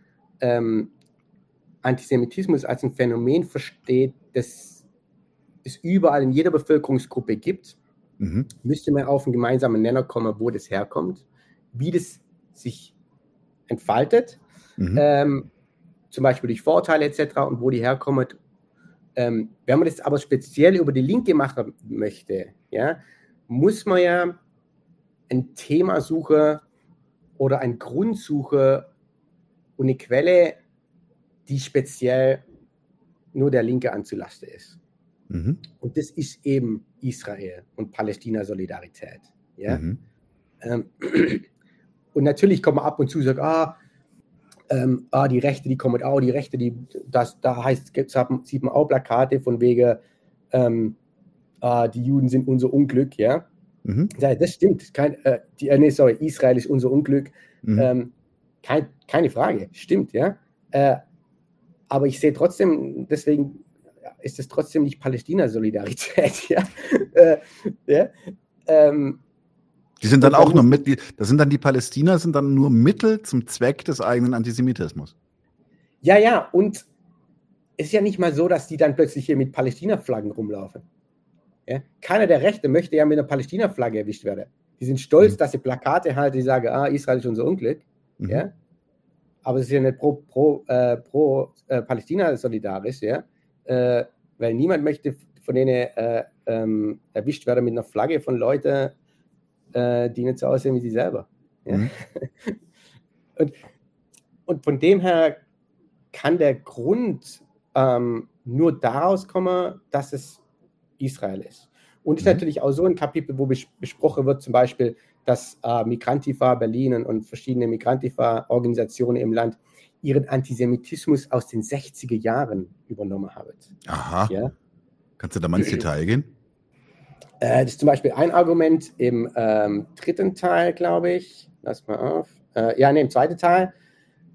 ähm, Antisemitismus als ein Phänomen versteht, das es überall in jeder Bevölkerungsgruppe gibt, mhm. müsste man auf einen gemeinsamen Nenner kommen, wo das herkommt, wie das sich entfaltet. Mhm. Ähm, zum Beispiel durch Vorteile etc. und wo die herkommen. Ähm, wenn man das aber speziell über die Linke machen möchte, ja, muss man ja ein Thema suchen oder ein Grund suchen und eine Quelle, die speziell nur der Linke anzulasten ist. Mhm. Und das ist eben Israel und Palästina-Solidarität. Ja? Mhm. Ähm, und natürlich kommt man ab und zu sagen, ah, ähm, ah, die Rechte, die kommen auch, die Rechte, die, das, da heißt, sieht man auch Plakate von wegen, ähm, ah, die Juden sind unser Unglück, ja. Mhm. Das stimmt. Kein, äh, die, äh, nee, sorry, Israel ist unser Unglück. Mhm. Ähm, kein, keine Frage, stimmt, ja. Äh, aber ich sehe trotzdem, deswegen ist es trotzdem nicht Palästina-Solidarität, ja. äh, ja? Ähm, die sind dann auch nur mit, das sind dann die Palästina, sind dann nur Mittel zum Zweck des eigenen Antisemitismus. Ja, ja, und es ist ja nicht mal so, dass die dann plötzlich hier mit Palästina-Flaggen rumlaufen. Ja? Keiner der Rechte möchte ja mit einer Palästina-Flagge erwischt werden. Die sind stolz, mhm. dass sie Plakate halten, die sagen, ah, Israel ist unser Unglück. Mhm. Ja? Aber es ist ja nicht pro, pro, äh, pro äh, Palästina solidarisch, ja? Äh, weil niemand möchte von denen äh, ähm, erwischt werden mit einer Flagge von Leuten, äh, die nicht so aussehen wie sie selber. Ja? Mhm. und, und von dem her kann der Grund ähm, nur daraus kommen, dass es Israel ist. Und es mhm. ist natürlich auch so ein Kapitel, wo bes besprochen wird, zum Beispiel, dass äh, Migrantifa Berlin und verschiedene Migrantifa-Organisationen im Land ihren Antisemitismus aus den 60er Jahren übernommen haben. Aha. Ja? Kannst du da mal ins Detail gehen? Äh, das ist zum Beispiel ein Argument im ähm, dritten Teil, glaube ich. Lass mal auf. Äh, ja, nee, im zweiten Teil.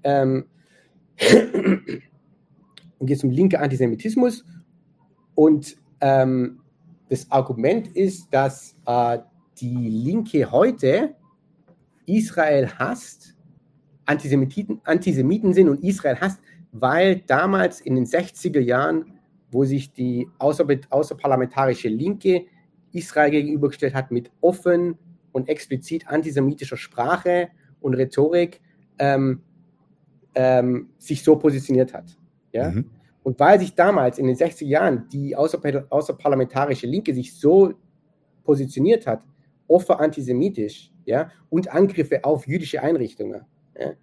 Ähm, geht es um linke Antisemitismus. Und ähm, das Argument ist, dass äh, die Linke heute Israel hasst, Antisemiten, Antisemiten sind und Israel hasst, weil damals in den 60er Jahren, wo sich die außer, außerparlamentarische Linke Israel gegenübergestellt hat mit offen und explizit antisemitischer Sprache und Rhetorik, ähm, ähm, sich so positioniert hat. Ja? Mhm. Und weil sich damals in den 60er Jahren die außer, außerparlamentarische Linke sich so positioniert hat, offen antisemitisch ja, und Angriffe auf jüdische Einrichtungen, ja,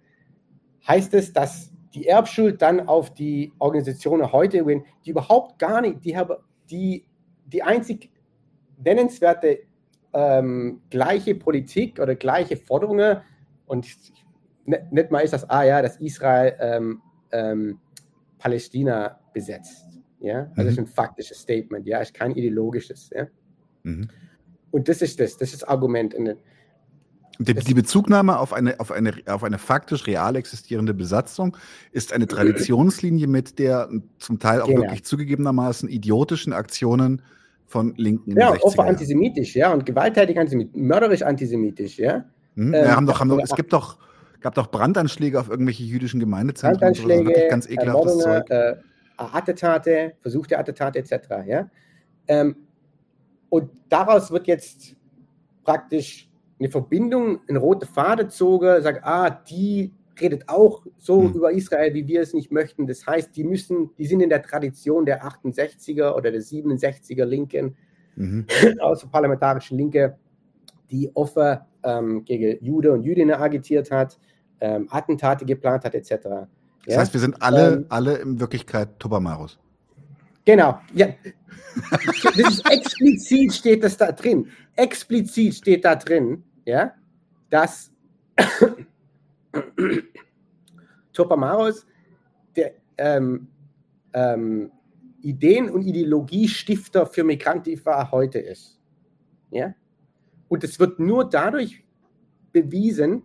heißt es, dass die Erbschuld dann auf die Organisationen heute, die überhaupt gar nicht, die, haben, die, die einzig nennenswerte ähm, gleiche Politik oder gleiche Forderungen und nicht mal ist das, ah ja, dass Israel ähm, ähm, Palästina besetzt. Ja, also mhm. das ist ein faktisches Statement, ja, ist kein ideologisches. Ja? Mhm. Und das ist das, das ist das Argument. In, die, die, Bezugnahme auf eine, auf, eine, auf eine faktisch real existierende Besatzung ist eine Traditionslinie mit der zum Teil auch genau. wirklich zugegebenermaßen idiotischen Aktionen von Linken. Ja, offen antisemitisch, ja, und gewalttätig antisemitisch, mörderisch antisemitisch, ja. Hm, ähm, haben doch, haben doch, es gibt doch, gab doch Brandanschläge auf irgendwelche jüdischen Gemeindezentren. Brandanschläge, ganz ekelhaftes Zeug. Äh, Attentate, versuchte Attentate etc. Ja? Ähm, und daraus wird jetzt praktisch eine Verbindung, ein roter Faden gezogen, sagt, ah, die redet auch so hm. über Israel, wie wir es nicht möchten. Das heißt, die müssen, die sind in der Tradition der 68er oder der 67er Linken, mhm. außerparlamentarischen Linke, die offen ähm, gegen Jude und Jüdinnen agitiert hat, ähm, Attentate geplant hat, etc. Ja? Das heißt, wir sind alle, ähm, alle in Wirklichkeit Tobamarus. Genau, ja. das ist explizit steht das da drin. Explizit steht da drin, ja, dass Topamaros der ähm, ähm, Ideen- und Ideologiestifter für Migrantifa heute ist. Ja? Und es wird nur dadurch bewiesen,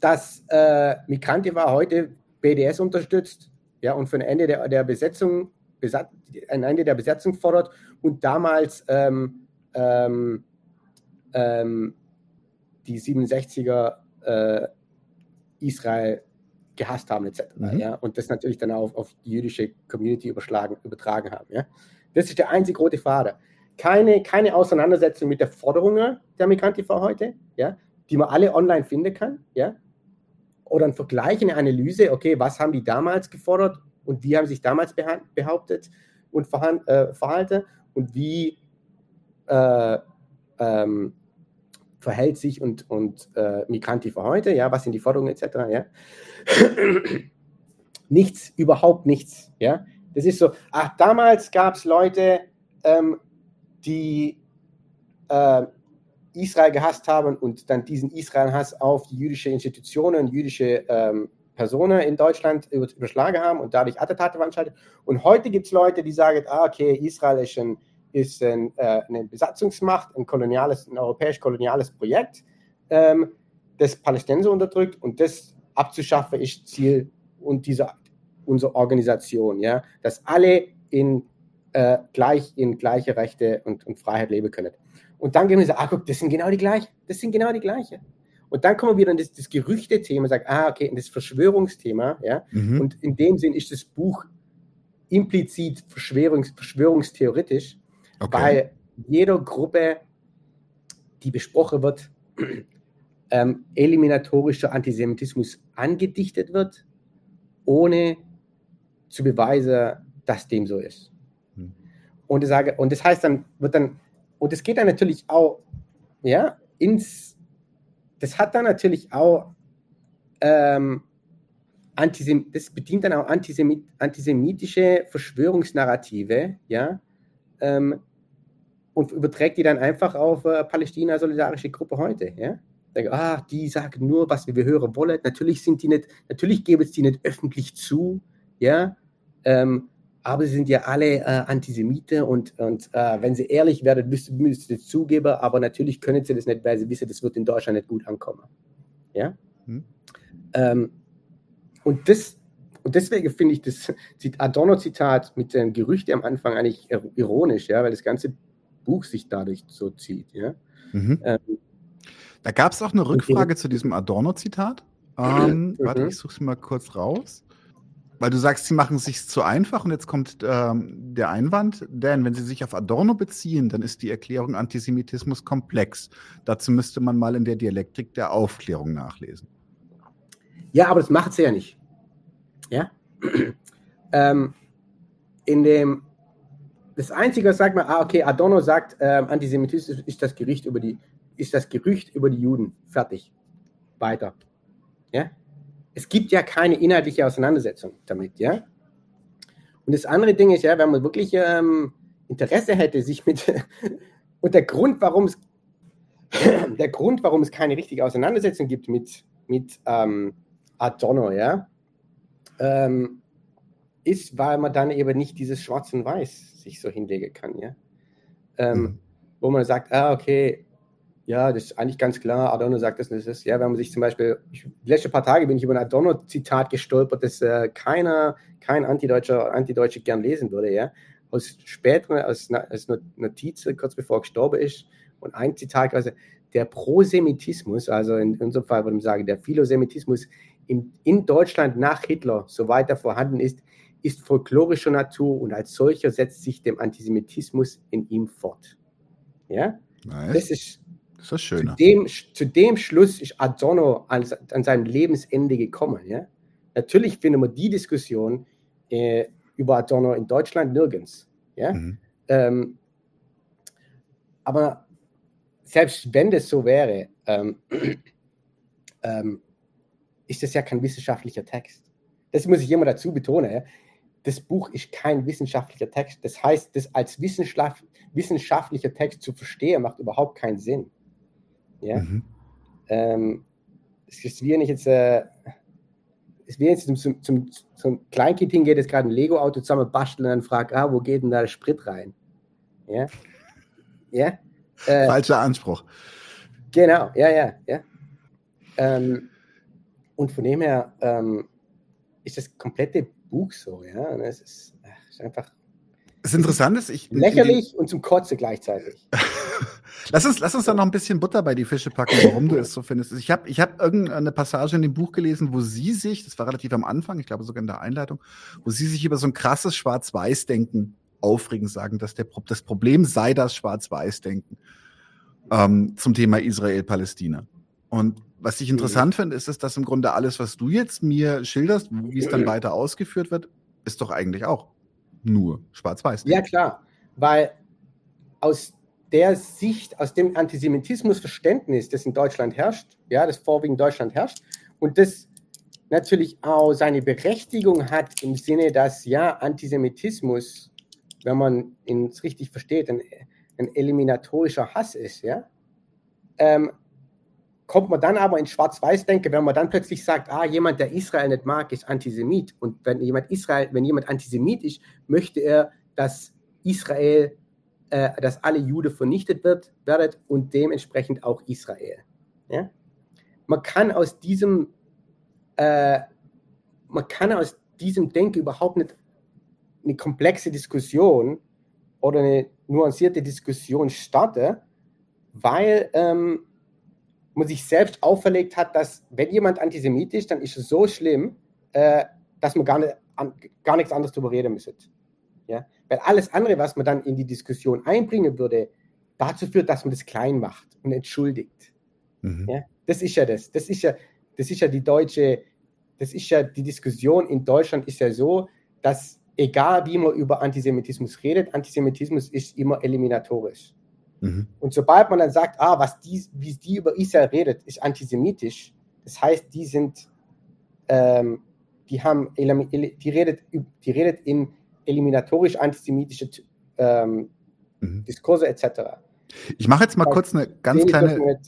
dass äh, Migrantifa heute BDS unterstützt ja, und für ein Ende der, der Besetzung ein Ende der Besetzung fordert und damals ähm, ähm, ähm, die 67er äh, Israel gehasst haben, etc. Mhm. Ja? Und das natürlich dann auch auf die jüdische Community überschlagen, übertragen haben. Ja? Das ist der einzige rote Faden. Keine, keine Auseinandersetzung mit der Forderungen der Migrantifa heute, ja? die man alle online finden kann. Ja? Oder ein Vergleich, eine Analyse, okay, was haben die damals gefordert und wie haben sich damals behauptet und äh, verhalten und wie äh, ähm, verhält sich und, und äh, Migranti heute, ja, was sind die Forderungen etc., ja. nichts, überhaupt nichts, ja. Das ist so, ach, damals gab es Leute, ähm, die äh, Israel gehasst haben und dann diesen Israel-Hass auf die jüdische Institutionen, jüdische ähm, Personen in Deutschland überschlagen haben und dadurch Attentate veranstaltet. Und heute gibt es Leute, die sagen, ah, okay, Israel ist ein ist ein, äh, eine Besatzungsmacht, ein koloniales, ein europäisch-koloniales Projekt, ähm, das Palästinenser unterdrückt und das abzuschaffen ist Ziel und dieser unserer Organisation, ja, dass alle in äh, gleich in gleiche Rechte und, und Freiheit leben können. Und dann gehen wir sagen, ah, guck, das sind genau die gleichen, das sind genau die gleichen. Und dann kommen wir wieder in das, das Gerüchte-Thema, sagen, ah, okay, in das Verschwörungsthema, ja. Mhm. Und in dem Sinn ist das Buch implizit Verschwörungs, verschwörungstheoretisch, Okay. Weil jeder Gruppe, die besprochen wird, ähm, eliminatorischer Antisemitismus angedichtet wird, ohne zu beweisen, dass dem so ist. Hm. Und, ich sage, und das heißt dann, wird dann, und es geht dann natürlich auch, ja, ins, das hat dann natürlich auch, ähm, Antisem das bedient dann auch antisemit antisemitische Verschwörungsnarrative, ja, ähm, und überträgt die dann einfach auf äh, Palästina Solidarische Gruppe heute. Ja? denke, ah, die sagen nur, was wir hören wollen. Natürlich sind die nicht, natürlich geben es die nicht öffentlich zu, ja, ähm, aber sie sind ja alle äh, Antisemiten und, und äh, wenn sie ehrlich werden, müssten sie es zugeben, aber natürlich können sie das nicht, weil sie wissen, das wird in Deutschland nicht gut ankommen. Ja? Hm. Ähm, und, das, und deswegen finde ich das Adorno-Zitat mit dem Gerücht am Anfang eigentlich ironisch, ja, weil das ganze Buch sich dadurch so zieht. Ja? Mhm. Ähm, da gab es auch eine Rückfrage zu diesem Adorno-Zitat. Ähm, mhm. Warte, ich suche es mal kurz raus. Weil du sagst, sie machen es sich zu einfach und jetzt kommt ähm, der Einwand, denn wenn sie sich auf Adorno beziehen, dann ist die Erklärung Antisemitismus komplex. Dazu müsste man mal in der Dialektik der Aufklärung nachlesen. Ja, aber das macht sie ja nicht. Ja? ähm, in dem, das Einzige, was sagt man, ah, okay, Adorno sagt, ähm, Antisemitismus ist das Gericht über die, ist das Gerücht über die Juden. Fertig. Weiter. Ja? es gibt ja keine inhaltliche Auseinandersetzung damit, ja. Und das andere Ding ist ja, wenn man wirklich ähm, Interesse hätte, sich mit und der Grund, warum es der Grund, warum es keine richtige Auseinandersetzung gibt mit, mit ähm, Adorno, ja, ähm, ist, weil man dann eben nicht dieses Schwarz und Weiß sich so hinlegen kann, ja. Ähm, mhm. Wo man sagt, ah, okay, ja, das ist eigentlich ganz klar. Adorno sagt das, das ist, ja, wenn man sich zum Beispiel, ich, die letzten paar Tage bin ich über ein Adorno-Zitat gestolpert, das äh, keiner, kein Antideutscher, Antideutsche gern lesen würde, ja. Aus späteren, aus, aus Notiz, kurz bevor er gestorben ist, und ein Zitat, also der Prosemitismus, also in unserem Fall würde man sagen, der Philosemitismus in, in Deutschland nach Hitler so weiter vorhanden ist, ist folklorischer Natur und als solcher setzt sich dem Antisemitismus in ihm fort. Ja? Nice. Das ist das ist schön. Zu dem, zu dem Schluss ist Adorno an, an seinem Lebensende gekommen. Ja? Natürlich finden wir die Diskussion äh, über Adorno in Deutschland nirgends. Ja? Mhm. Ähm, aber selbst wenn das so wäre, ähm, ähm, ist das ja kein wissenschaftlicher Text. Das muss ich immer dazu betonen. Das Buch ist kein wissenschaftlicher Text. Das heißt, das als wissenschaftlicher Text zu verstehen, macht überhaupt keinen Sinn. Ja? Mhm. Ähm, es ist wie wenn ich jetzt, äh, es wie jetzt zum, zum, zum Kleinkind hingeht, das gerade ein Lego-Auto zusammen basteln und dann fragt, ah, wo geht denn da der Sprit rein? Ja? Ja? Äh, Falscher Anspruch. Genau, ja, ja, ja. Ähm, und von dem her ähm, ist das komplette Buch so, ja. Und es ist, ach, ist einfach. Das Interessante ist, ich. Lächerlich und zum Kotze gleichzeitig. Lass uns, lass uns da noch ein bisschen Butter bei die Fische packen, warum du es so findest. Ich habe ich hab irgendeine Passage in dem Buch gelesen, wo sie sich, das war relativ am Anfang, ich glaube sogar in der Einleitung, wo sie sich über so ein krasses Schwarz-Weiß-Denken aufregen, sagen, dass der, das Problem sei das Schwarz-Weiß-Denken ähm, zum Thema Israel-Palästina. Und was ich interessant mhm. finde, ist, dass im Grunde alles, was du jetzt mir schilderst, wie es dann weiter ausgeführt wird, ist doch eigentlich auch nur Schwarz-Weiß. Ja, klar, weil aus der Sicht, aus dem Antisemitismusverständnis, das in Deutschland herrscht, ja, das vorwiegend Deutschland herrscht, und das natürlich auch seine Berechtigung hat im Sinne, dass ja Antisemitismus, wenn man ihn richtig versteht, ein, ein eliminatorischer Hass ist, ja, ähm, kommt man dann aber in Schwarz-Weiß-Denke, wenn man dann plötzlich sagt, ah, jemand, der Israel nicht mag, ist Antisemit. Und wenn jemand Israel, wenn jemand Antisemit ist, möchte er, dass Israel äh, dass alle Juden vernichtet wird, werdet und dementsprechend auch Israel. Ja? Man kann aus diesem äh, man kann aus diesem Denken überhaupt nicht eine komplexe Diskussion oder eine nuancierte Diskussion starten, weil ähm, sich selbst auferlegt hat, dass wenn jemand antisemitisch ist, dann ist es so schlimm, äh, dass man gar, nicht, an, gar nichts anderes darüber reden müsste. Ja? Weil alles andere, was man dann in die Diskussion einbringen würde, dazu führt, dass man das klein macht und entschuldigt. Mhm. Ja? Das ist ja das. Das ist ja, das ist ja die deutsche, das ist ja die Diskussion in Deutschland ist ja so, dass egal wie man über Antisemitismus redet, Antisemitismus ist immer eliminatorisch. Mhm. Und sobald man dann sagt, ah, was die, wie die über Israel redet, ist antisemitisch, das heißt, die sind, ähm, die haben, die redet, die redet in eliminatorisch antisemitische ähm, mhm. Diskurse etc. Ich mache jetzt mal kurz eine ganz kleine.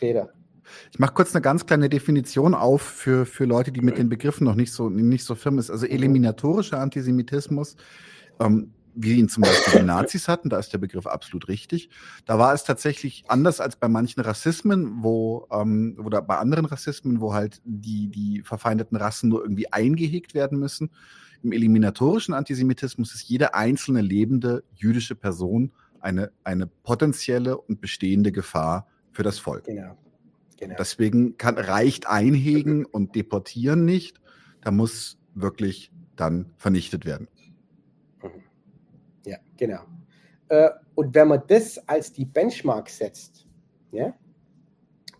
Rede. Ich mache kurz eine ganz kleine Definition auf für, für Leute, die mit den Begriffen noch nicht so, nicht so firm ist. Also eliminatorischer Antisemitismus, ähm, wie ihn zum Beispiel die Nazis hatten, da ist der Begriff absolut richtig. Da war es tatsächlich anders als bei manchen Rassismen, wo, ähm, oder bei anderen Rassismen, wo halt die, die verfeindeten Rassen nur irgendwie eingehegt werden müssen. Im eliminatorischen Antisemitismus ist jede einzelne lebende jüdische Person eine, eine potenzielle und bestehende Gefahr für das Volk. Genau. genau. Deswegen kann, reicht Einhegen und Deportieren nicht. Da muss wirklich dann vernichtet werden. Genau. Äh, und wenn man das als die Benchmark setzt, ja,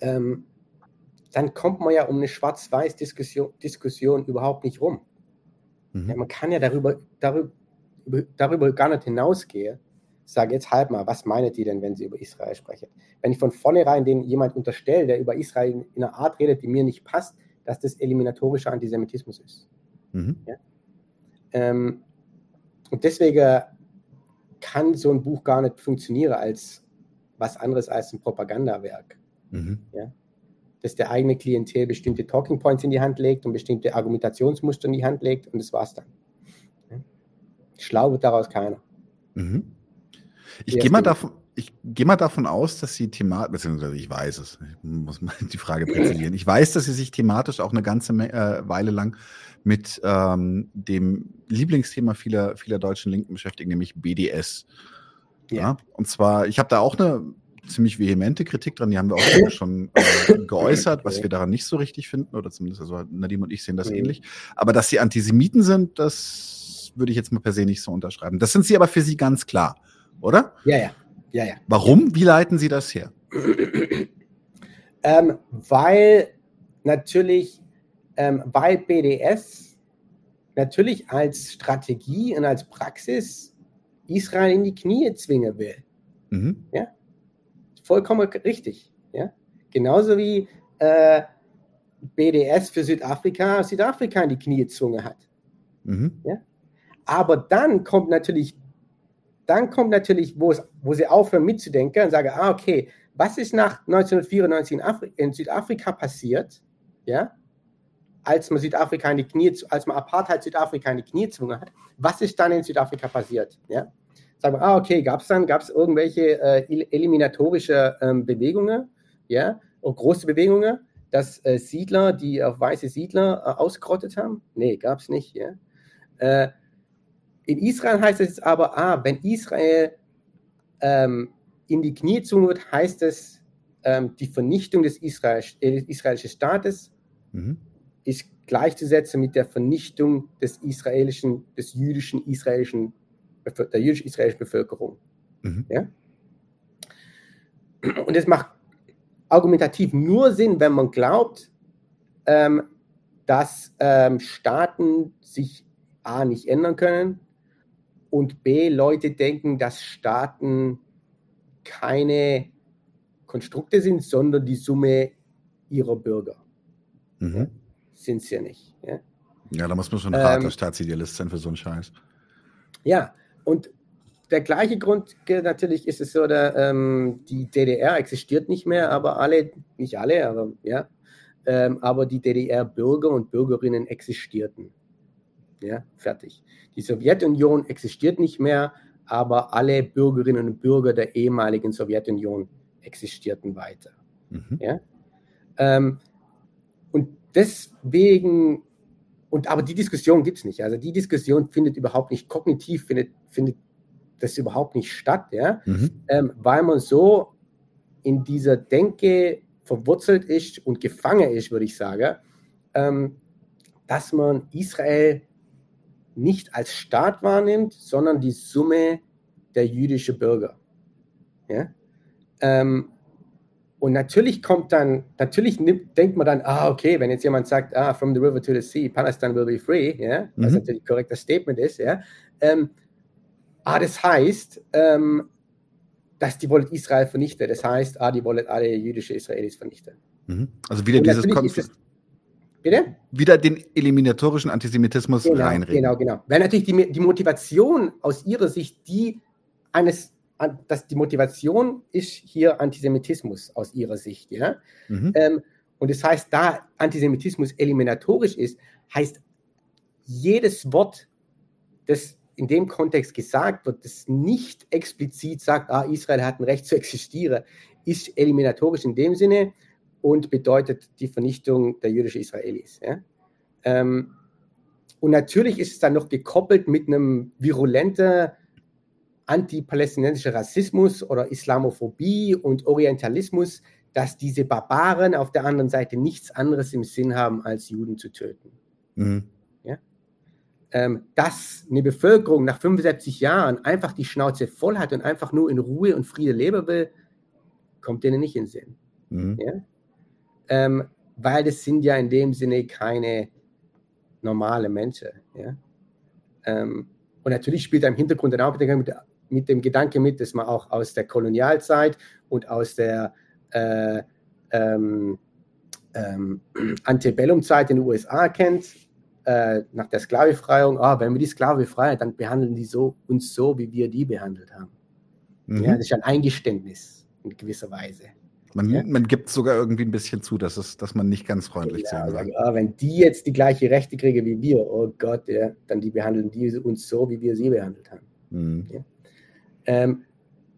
ähm, dann kommt man ja um eine Schwarz-Weiß-Diskussion Diskussion überhaupt nicht rum. Mhm. Ja, man kann ja darüber, darüber, darüber gar nicht hinausgehen, sage jetzt halt mal, was meint die denn, wenn sie über Israel sprechen? Wenn ich von vornherein den jemand unterstelle, der über Israel in einer Art redet, die mir nicht passt, dass das eliminatorischer Antisemitismus ist. Mhm. Ja? Ähm, und deswegen kann so ein Buch gar nicht funktionieren als was anderes als ein Propagandawerk. Mhm. Ja? Dass der eigene Klientel bestimmte Talking Points in die Hand legt und bestimmte Argumentationsmuster in die Hand legt und das war's dann. Ja? Schlau wird daraus keiner. Mhm. Ich gehe mal davon, ich gehe mal davon aus, dass sie thematisch, beziehungsweise ich weiß es, ich muss mal die Frage präzisieren. Ich weiß, dass sie sich thematisch auch eine ganze äh, Weile lang mit ähm, dem Lieblingsthema vieler, vieler deutschen Linken beschäftigen, nämlich BDS. Ja. ja und zwar, ich habe da auch eine ziemlich vehemente Kritik dran, die haben wir auch schon äh, geäußert, was wir daran nicht so richtig finden, oder zumindest, also Nadim und ich sehen das mhm. ähnlich. Aber dass sie Antisemiten sind, das würde ich jetzt mal per se nicht so unterschreiben. Das sind sie aber für sie ganz klar oder? Ja, ja. Ja, ja. Warum? Wie leiten Sie das her? ähm, weil natürlich, ähm, weil BDS natürlich als Strategie und als Praxis Israel in die Knie zwingen will. Mhm. Ja? Vollkommen richtig. Ja? Genauso wie äh, BDS für Südafrika Südafrika in die Knie gezwungen hat. Mhm. Ja? Aber dann kommt natürlich dann kommt natürlich, wo, es, wo sie aufhören mitzudenken und sagen, ah, okay, was ist nach 1994 in, Afri in Südafrika passiert, ja, als man Südafrika in die Knie, als man Apartheid Südafrika in die Knie gezwungen hat, was ist dann in Südafrika passiert, ja? Sagen wir, ah, okay, gab es dann, gab es irgendwelche äh, eliminatorische ähm, Bewegungen, ja, oder große Bewegungen, dass äh, Siedler, die auf weiße Siedler äh, ausgerottet haben? Nee, gab es nicht, ja. Äh, in Israel heißt es aber, ah, wenn Israel ähm, in die Knie gezwungen wird, heißt es, ähm, die Vernichtung des Israel, äh, israelischen Staates mhm. ist gleichzusetzen mit der Vernichtung des israelischen, des jüdischen israelischen, der jüdisch-israelischen Bevölkerung. Mhm. Ja? Und es macht argumentativ nur Sinn, wenn man glaubt, ähm, dass ähm, Staaten sich A nicht ändern können und B, Leute denken, dass Staaten keine Konstrukte sind, sondern die Summe ihrer Bürger. Mhm. Sind sie ja nicht. Ja? ja, da muss man schon ein harter ähm, Staatsidealist sein für so einen Scheiß. Ja, und der gleiche Grund natürlich ist es so, der, ähm, die DDR existiert nicht mehr, aber alle, nicht alle, aber ja, ähm, aber die DDR-Bürger und Bürgerinnen existierten. Ja, fertig. Die Sowjetunion existiert nicht mehr, aber alle Bürgerinnen und Bürger der ehemaligen Sowjetunion existierten weiter. Mhm. Ja? Ähm, und deswegen, und aber die Diskussion gibt es nicht. Also die Diskussion findet überhaupt nicht kognitiv, findet, findet das überhaupt nicht statt, ja? Mhm. Ähm, weil man so in dieser Denke verwurzelt ist und gefangen ist, würde ich sagen, ähm, dass man Israel nicht als Staat wahrnimmt, sondern die Summe der jüdischen Bürger. Ja? Ähm, und natürlich kommt dann, natürlich nimmt, denkt man dann, ah, okay, wenn jetzt jemand sagt, ah, from the river to the sea, Palestine will be free, ja, was mhm. natürlich ein korrekter Statement ist, ja, ähm, ah, das heißt, ähm, dass die wollen Israel vernichten. Das heißt, ah, die wollen alle jüdische Israelis vernichten. Mhm. Also wieder dieses Konflikt. Bitte? Wieder den eliminatorischen Antisemitismus genau, reinreden. Genau, genau. Weil natürlich die, die Motivation aus ihrer Sicht die eines dass die Motivation ist hier Antisemitismus aus ihrer Sicht. Ja? Mhm. Ähm, und das heißt, da Antisemitismus eliminatorisch ist, heißt jedes Wort, das in dem Kontext gesagt wird, das nicht explizit sagt, ah, Israel hat ein Recht zu existieren, ist eliminatorisch in dem Sinne und bedeutet die Vernichtung der jüdischen Israelis. Ja? Ähm, und natürlich ist es dann noch gekoppelt mit einem virulenten antipalästinensischen Rassismus oder Islamophobie und Orientalismus, dass diese Barbaren auf der anderen Seite nichts anderes im Sinn haben, als Juden zu töten. Mhm. Ja? Ähm, dass eine Bevölkerung nach 75 Jahren einfach die Schnauze voll hat und einfach nur in Ruhe und Friede leben will, kommt denen nicht in den Sinn. Mhm. Ja? Ähm, weil das sind ja in dem Sinne keine normale Menschen. Ja? Ähm, und natürlich spielt er im Hintergrund dann auch mit, mit, dem Gedanke mit, dass man auch aus der Kolonialzeit und aus der äh, ähm, ähm, Antebellum-Zeit in den USA kennt, äh, nach der Sklavebefreiung, ah, wenn wir die Sklaven befreien, dann behandeln die so, uns so, wie wir die behandelt haben. Mhm. Ja, das ist ein Eingeständnis in gewisser Weise. Man, ja? man gibt sogar irgendwie ein bisschen zu, dass, es, dass man nicht ganz freundlich ja, sein soll. Ja, wenn die jetzt die gleiche Rechte kriegen wie wir, oh Gott, ja, dann die behandeln die uns so, wie wir sie behandelt haben. Mhm. Ja? Ähm,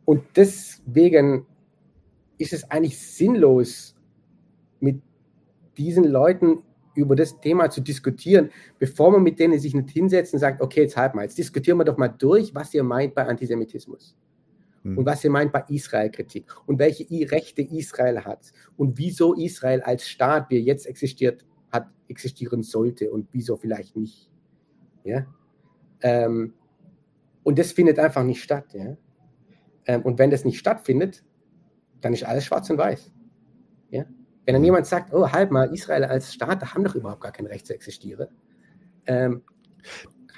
und deswegen ist es eigentlich sinnlos, mit diesen Leuten über das Thema zu diskutieren, bevor man mit denen sich nicht hinsetzt und sagt, okay, jetzt halt mal, jetzt diskutieren wir doch mal durch, was ihr meint bei Antisemitismus. Mhm. Und was ihr meint bei Israel-Kritik und welche Rechte Israel hat und wieso Israel als Staat, wie er jetzt existiert, hat, existieren sollte und wieso vielleicht nicht. Ja? Ähm, und das findet einfach nicht statt. Ja? Ähm, und wenn das nicht stattfindet, dann ist alles schwarz und weiß. Ja? Wenn dann mhm. jemand sagt, oh, halt mal, Israel als Staat, da haben doch überhaupt gar kein Recht zu existieren, ähm,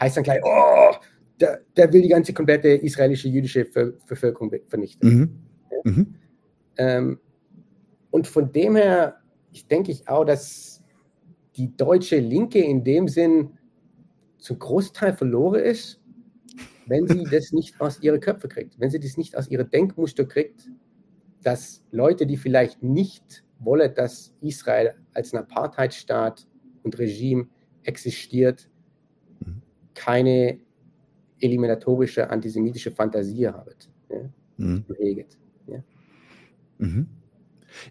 heißt dann gleich, oh, der, der will die ganze komplette israelische jüdische Bevölkerung vernichten. Mhm. Mhm. Ähm, und von dem her, ich denke ich auch, dass die deutsche Linke in dem Sinn zum Großteil verloren ist, wenn sie das nicht aus ihre Köpfe kriegt, wenn sie das nicht aus ihre Denkmuster kriegt, dass Leute, die vielleicht nicht wollen, dass Israel als ein Apartheidstaat und Regime existiert, mhm. keine eliminatorische antisemitische Fantasie habt. Ja? Mhm. Ja? Mhm.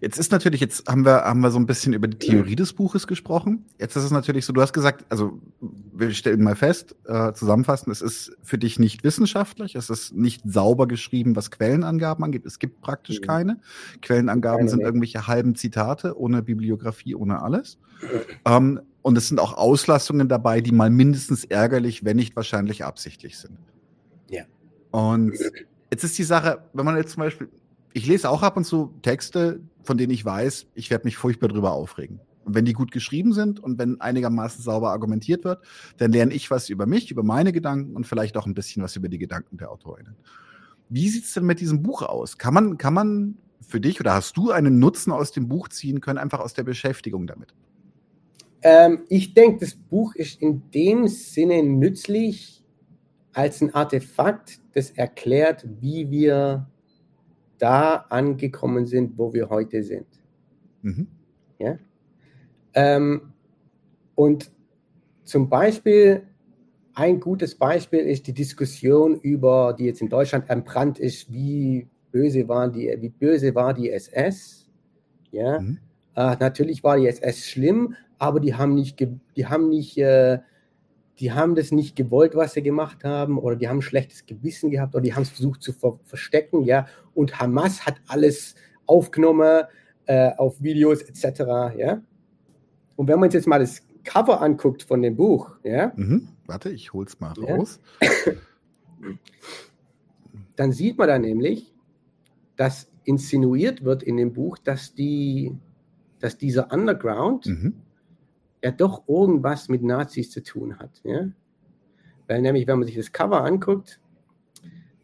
Jetzt ist natürlich, jetzt haben wir, haben wir so ein bisschen über die Theorie des Buches gesprochen. Jetzt ist es natürlich so, du hast gesagt, also wir stellen mal fest, äh, zusammenfassen, es ist für dich nicht wissenschaftlich, es ist nicht sauber geschrieben, was Quellenangaben angeht. Es gibt praktisch mhm. keine. Quellenangaben keine sind irgendwelche halben Zitate, ohne Bibliografie, ohne alles. Ähm, und es sind auch Auslassungen dabei, die mal mindestens ärgerlich, wenn nicht wahrscheinlich absichtlich sind. Ja. Und jetzt ist die Sache, wenn man jetzt zum Beispiel, ich lese auch ab und zu Texte, von denen ich weiß, ich werde mich furchtbar drüber aufregen. Und wenn die gut geschrieben sind und wenn einigermaßen sauber argumentiert wird, dann lerne ich was über mich, über meine Gedanken und vielleicht auch ein bisschen was über die Gedanken der Autorinnen. Wie sieht es denn mit diesem Buch aus? Kann man, kann man für dich oder hast du einen Nutzen aus dem Buch ziehen können, einfach aus der Beschäftigung damit? Ähm, ich denke, das Buch ist in dem Sinne nützlich als ein Artefakt, das erklärt, wie wir da angekommen sind, wo wir heute sind. Mhm. Ja? Ähm, und zum Beispiel, ein gutes Beispiel ist die Diskussion über, die jetzt in Deutschland entbrannt ist, wie böse, waren die, wie böse war die SS. Ja? Mhm. Äh, natürlich war die SS schlimm, aber die haben nicht, die haben nicht, äh, die haben das nicht gewollt, was sie gemacht haben, oder die haben ein schlechtes Gewissen gehabt, oder die haben es versucht zu ver verstecken, ja. Und Hamas hat alles aufgenommen äh, auf Videos etc. Ja. Und wenn man uns jetzt mal das Cover anguckt von dem Buch, ja. Mhm. Warte, ich hol's mal ja. raus. Dann sieht man da nämlich, dass insinuiert wird in dem Buch, dass die, dass dieser Underground mhm ja doch irgendwas mit Nazis zu tun hat. Ja? Weil nämlich, wenn man sich das Cover anguckt,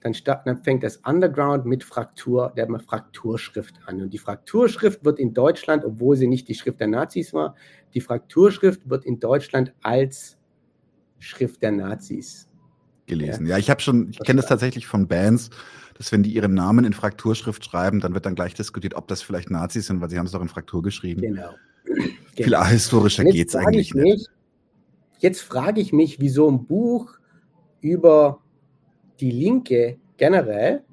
dann, dann, fängt das Underground mit Fraktur, der Frakturschrift an. Und die Frakturschrift wird in Deutschland, obwohl sie nicht die Schrift der Nazis war, die Frakturschrift wird in Deutschland als Schrift der Nazis gelesen. Ja, ich habe schon, ich kenne das tatsächlich von Bands, dass wenn die ihren Namen in Frakturschrift schreiben, dann wird dann gleich diskutiert, ob das vielleicht Nazis sind, weil sie haben es doch in Fraktur geschrieben. Genau. Viel genau. ahistorischer geht es eigentlich nicht. Mich, jetzt frage ich mich, wieso ein Buch über die Linke generell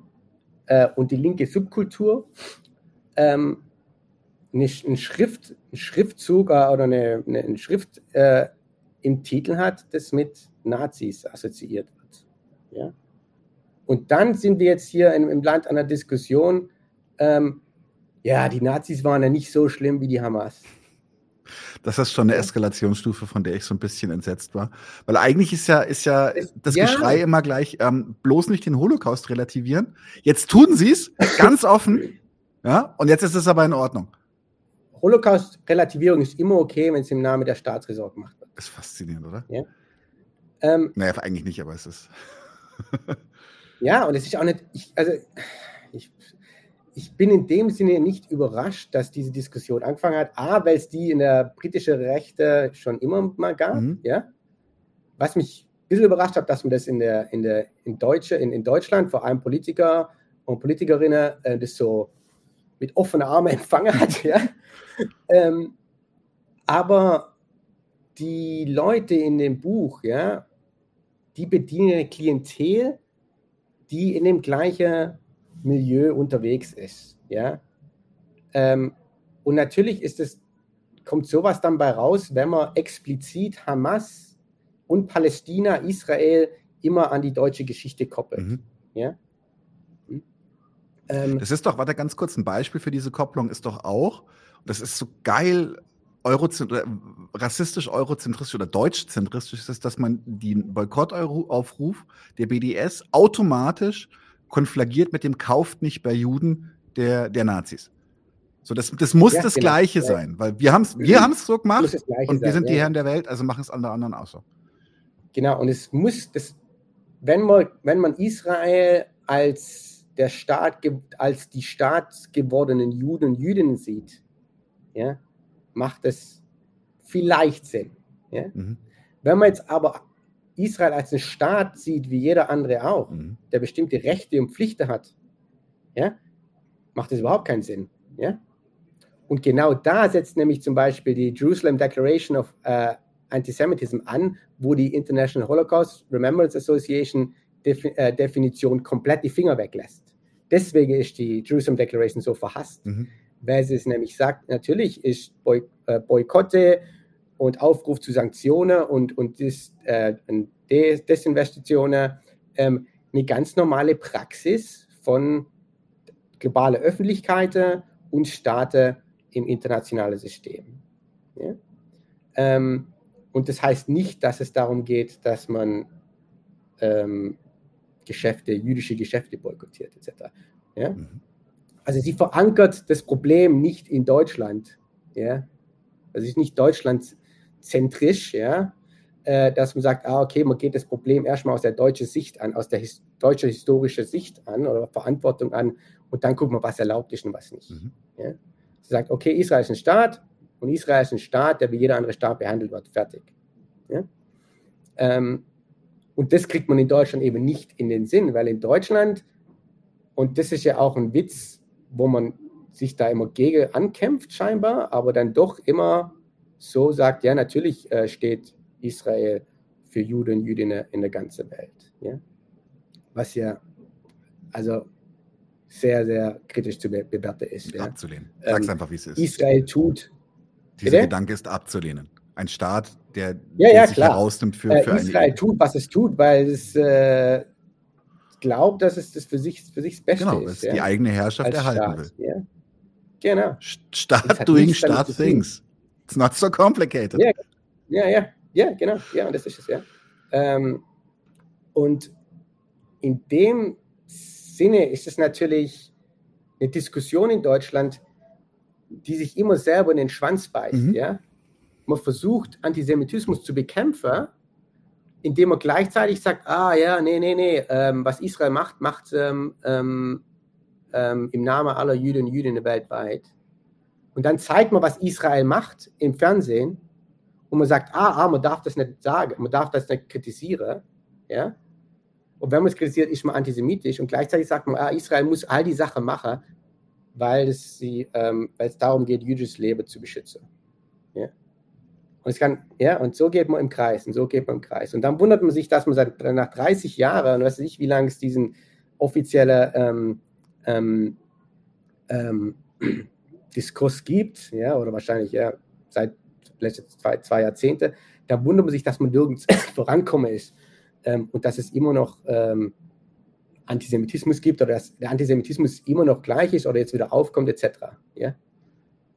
äh, und die linke Subkultur ähm, eine, ein, Schrift, ein Schriftzug äh, oder eine, eine Schrift äh, im Titel hat, das mit Nazis assoziiert. Ja? Und dann sind wir jetzt hier im, im Land einer Diskussion, ähm, ja, die Nazis waren ja nicht so schlimm wie die Hamas. Das ist schon eine Eskalationsstufe, von der ich so ein bisschen entsetzt war. Weil eigentlich ist ja, ist ja das ja. Geschrei immer gleich, ähm, bloß nicht den Holocaust relativieren. Jetzt tun sie es ganz offen. Ja, und jetzt ist es aber in Ordnung. Holocaust-Relativierung ist immer okay, wenn es im Namen der Staatsräson gemacht wird. Das ist faszinierend, oder? Ja. Ähm, naja, eigentlich nicht, aber es ist. ja, und es ist auch nicht. Ich, also, ich, ich bin in dem Sinne nicht überrascht, dass diese Diskussion angefangen hat. A, weil es die in der britischen Rechte schon immer mal gab. Mhm. Ja. Was mich ein bisschen überrascht hat, dass man das in, der, in, der, in, Deutsche, in, in Deutschland, vor allem Politiker und Politikerinnen, äh, das so mit offener Arme empfangen hat. Ja. ähm, aber die Leute in dem Buch, ja, die bedienen eine Klientel, die in dem gleichen Milieu unterwegs ist. Ja? Ähm, und natürlich ist es, kommt sowas dann bei raus, wenn man explizit Hamas und Palästina, Israel immer an die deutsche Geschichte koppelt. Mhm. Ja? Hm? Ähm, das ist doch, warte ganz kurz, ein Beispiel für diese Kopplung ist doch auch, das ist so geil Eurozentr rassistisch, eurozentristisch oder deutschzentristisch ist, dass man den Boykottaufruf der BDS automatisch konflagiert mit dem Kauft nicht bei Juden der, der Nazis. So, das, das muss ja, das genau. Gleiche ja. sein, weil wir haben es wir mhm. haben's so gemacht und wir sind die Herren der Welt, also machen es alle anderen auch so. Genau, und es muss, das, wenn, man, wenn man Israel als der Staat, als die staatsgewordenen Juden und Jüdinnen sieht, ja, macht es vielleicht Sinn. Ja? Mhm. Wenn man jetzt aber Israel als einen Staat sieht, wie jeder andere auch, mhm. der bestimmte Rechte und Pflichten hat, ja, macht das überhaupt keinen Sinn. Ja? Und genau da setzt nämlich zum Beispiel die Jerusalem Declaration of uh, Antisemitism an, wo die International Holocaust Remembrance Association Defi äh, Definition komplett die Finger weglässt. Deswegen ist die Jerusalem Declaration so verhasst, mhm weil es nämlich sagt, natürlich ist Boy, äh, Boykotte und Aufruf zu Sanktionen und, und Dis, äh, Desinvestitionen ähm, eine ganz normale Praxis von globaler Öffentlichkeit und Staaten im internationalen System. Ja? Ähm, und das heißt nicht, dass es darum geht, dass man ähm, Geschäfte, jüdische Geschäfte boykottiert etc. Ja? Mhm also sie verankert das Problem nicht in Deutschland, ja, also ist nicht deutschlandzentrisch, ja, äh, dass man sagt, ah, okay, man geht das Problem erstmal aus der deutschen Sicht an, aus der his deutschen historischen Sicht an oder Verantwortung an und dann gucken wir, was erlaubt ist und was nicht. Mhm. Ja. Sie sagt, okay, Israel ist ein Staat und Israel ist ein Staat, der wie jeder andere Staat behandelt wird, fertig. Ja. Ähm, und das kriegt man in Deutschland eben nicht in den Sinn, weil in Deutschland, und das ist ja auch ein Witz wo man sich da immer gegen ankämpft scheinbar, aber dann doch immer so sagt, ja, natürlich äh, steht Israel für Juden und Jüdinnen in der ganzen Welt. Ja? Was ja also sehr, sehr kritisch zu be bewerten ist. Ja? Abzulehnen. Sag's ähm, einfach, wie es ist. Israel tut. Dieser bitte? Gedanke ist abzulehnen. Ein Staat, der, ja, der ja, sich klar. herausnimmt für, äh, für Israel tut, was es tut, weil es äh, glaubt, dass es das für sich, für sich das Beste genau, ist. Genau, ja? die eigene Herrschaft Als erhalten Staat, will. Ja? Genau. Start doing start things. It's not so complicated. Ja, ja, ja, ja genau. Ja, das ist es, ja. Ähm, und in dem Sinne ist es natürlich eine Diskussion in Deutschland, die sich immer selber in den Schwanz beißt. Mhm. Ja? Man versucht, Antisemitismus zu bekämpfen, indem man gleichzeitig sagt, ah ja, nee, nee, nee, ähm, was Israel macht, macht ähm, ähm, ähm, im Namen aller Jüdinnen und Jüdinnen weltweit. Und dann zeigt man, was Israel macht im Fernsehen und man sagt, ah, ah, man darf das nicht sagen, man darf das nicht kritisieren, ja. Und wenn man es kritisiert, ist man antisemitisch. Und gleichzeitig sagt man, ah, Israel muss all die Sachen machen, weil es, sie, ähm, weil es darum geht, jüdisches Leben zu beschützen. Ja? Und, es kann, ja, und so geht man im Kreis und so geht man im Kreis. Und dann wundert man sich, dass man seit, nach 30 Jahren, und weiß nicht, wie lange es diesen offiziellen ähm, ähm, ähm, Diskurs gibt, ja, oder wahrscheinlich ja, seit letzten zwei, zwei Jahrzehnte, da wundert man sich, dass man nirgends vorankommen ist ähm, und dass es immer noch ähm, Antisemitismus gibt oder dass der Antisemitismus immer noch gleich ist oder jetzt wieder aufkommt, etc. Ja?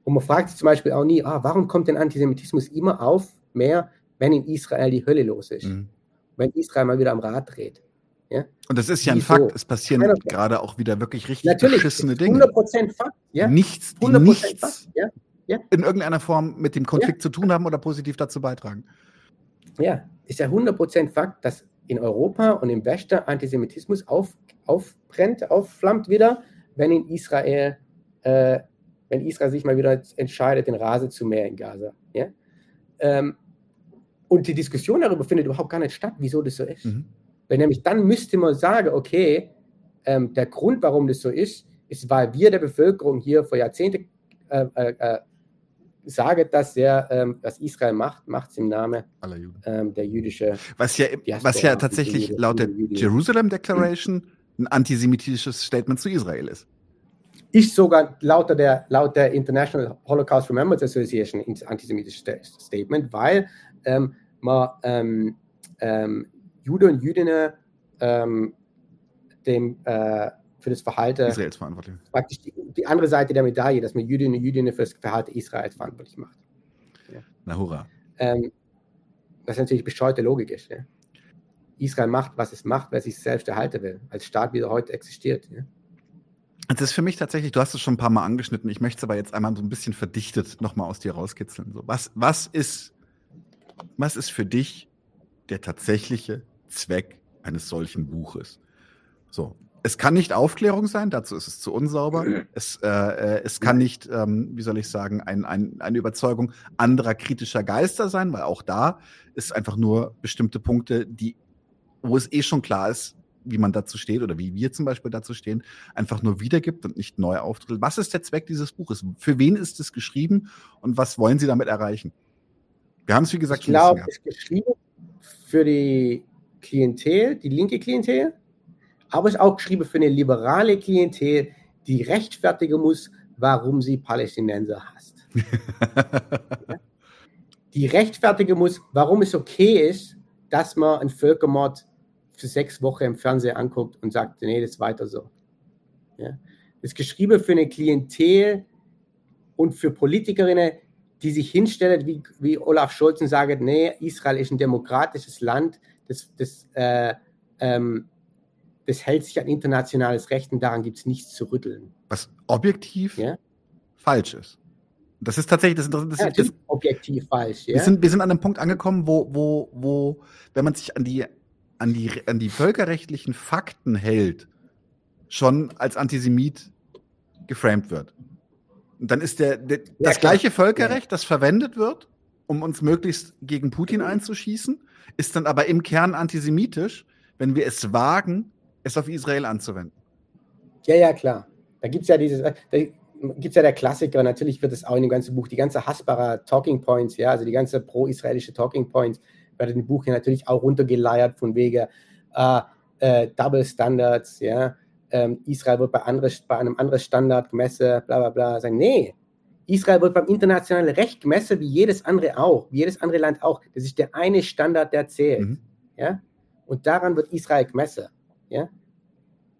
Und man fragt sich zum Beispiel auch nie, ah, warum kommt denn Antisemitismus immer auf, mehr, wenn in Israel die Hölle los ist? Mhm. Wenn Israel mal wieder am Rad dreht. Ja? Und das ist ja ein Wieso? Fakt, es passieren gerade auch wieder wirklich richtig Natürlich, beschissene Dinge. 100% Fakt. Ja? Nichts, die nichts Fakt, ja? Ja? in irgendeiner Form mit dem Konflikt zu tun haben oder positiv dazu beitragen. Ja, ist ja 100% Fakt, dass in Europa und im Westen Antisemitismus auf, aufbrennt, aufflammt wieder, wenn in Israel, äh, wenn Israel sich mal wieder entscheidet, den Rasen zu mähen in Gaza. Ja? Ähm, und die Diskussion darüber findet überhaupt gar nicht statt, wieso das so ist. Mhm. Weil nämlich dann müsste man sagen, okay, ähm, der Grund, warum das so ist, ist, weil wir der Bevölkerung hier vor Jahrzehnten äh, äh, äh sage, dass er, ähm, was Israel macht, macht es im Namen ähm, der jüdische. Was ja, was ja tatsächlich laut der Jerusalem Declaration ein antisemitisches Statement zu Israel ist. Ist sogar laut der, laut der International Holocaust Remembrance Association ein antisemitisches Statement, weil ähm, man ähm, ähm, Jude und Jüdinnen ähm, dem äh, für das Verhalten Israels verantwortlich. Praktisch die, die, andere Seite der Medaille, dass man Jüdinnen und Jüdinnen für das Verhalten Israels verantwortlich macht. Ja. Na hurra. Ähm, was natürlich bescheuerte Logik ist. Ja. Israel macht, was es macht, weil es sich selbst erhalten will, als Staat, wie er heute existiert. Ja. Das ist für mich tatsächlich, du hast es schon ein paar Mal angeschnitten, ich möchte es aber jetzt einmal so ein bisschen verdichtet nochmal aus dir rauskitzeln. So, was, was, ist, was ist für dich der tatsächliche Zweck eines solchen Buches? So, es kann nicht Aufklärung sein, dazu ist es zu unsauber. Es, äh, äh, es kann nicht, ähm, wie soll ich sagen, ein, ein, eine Überzeugung anderer kritischer Geister sein, weil auch da ist einfach nur bestimmte Punkte, die, wo es eh schon klar ist, wie man dazu steht oder wie wir zum Beispiel dazu stehen, einfach nur wiedergibt und nicht neu auftritt. Was ist der Zweck dieses Buches? Für wen ist es geschrieben und was wollen Sie damit erreichen? Wir haben es, wie gesagt, ich glaube, es ist geschrieben für die Klientel, die linke Klientel, aber es ist auch geschrieben für eine liberale Klientel, die rechtfertigen muss, warum sie Palästinenser hasst. die rechtfertigen muss, warum es okay ist, dass man einen Völkermord für sechs Wochen im Fernsehen anguckt und sagt, nee, das ist weiter so. Ja? Das ist geschrieben für eine Klientel und für Politikerinnen, die sich hinstellen, wie, wie Olaf Scholz und sagen, nee, Israel ist ein demokratisches Land, das, das äh, ähm, das hält sich an internationales Recht und daran gibt es nichts zu rütteln. Was objektiv ja? falsch ist. Das ist tatsächlich das Interessante. Ja, das, objektiv falsch. Ja? Wir, sind, wir sind an einem Punkt angekommen, wo, wo, wo, wenn man sich an die, an die, an die völkerrechtlichen Fakten hält, schon als Antisemit geframed wird. Und dann ist der, der das gleiche Völkerrecht, das verwendet wird, um uns möglichst gegen Putin einzuschießen, ist dann aber im Kern antisemitisch, wenn wir es wagen, es auf Israel anzuwenden. Ja, ja, klar. Da gibt es ja dieses, da gibt ja der Klassiker, natürlich wird es auch in dem ganzen Buch, die ganze hassbare Talking Points, ja, also die ganze pro-israelische Talking Points, werden im Buch natürlich auch runtergeleiert von wegen äh, äh, Double Standards, ja, ähm, Israel wird bei, andere, bei einem anderen Standard gemessen, bla bla bla, sagen, nee, Israel wird beim internationalen Recht gemessen, wie jedes andere auch, wie jedes andere Land auch. Das ist der eine Standard, der zählt. Mhm. Ja? Und daran wird Israel gemessen. Ja?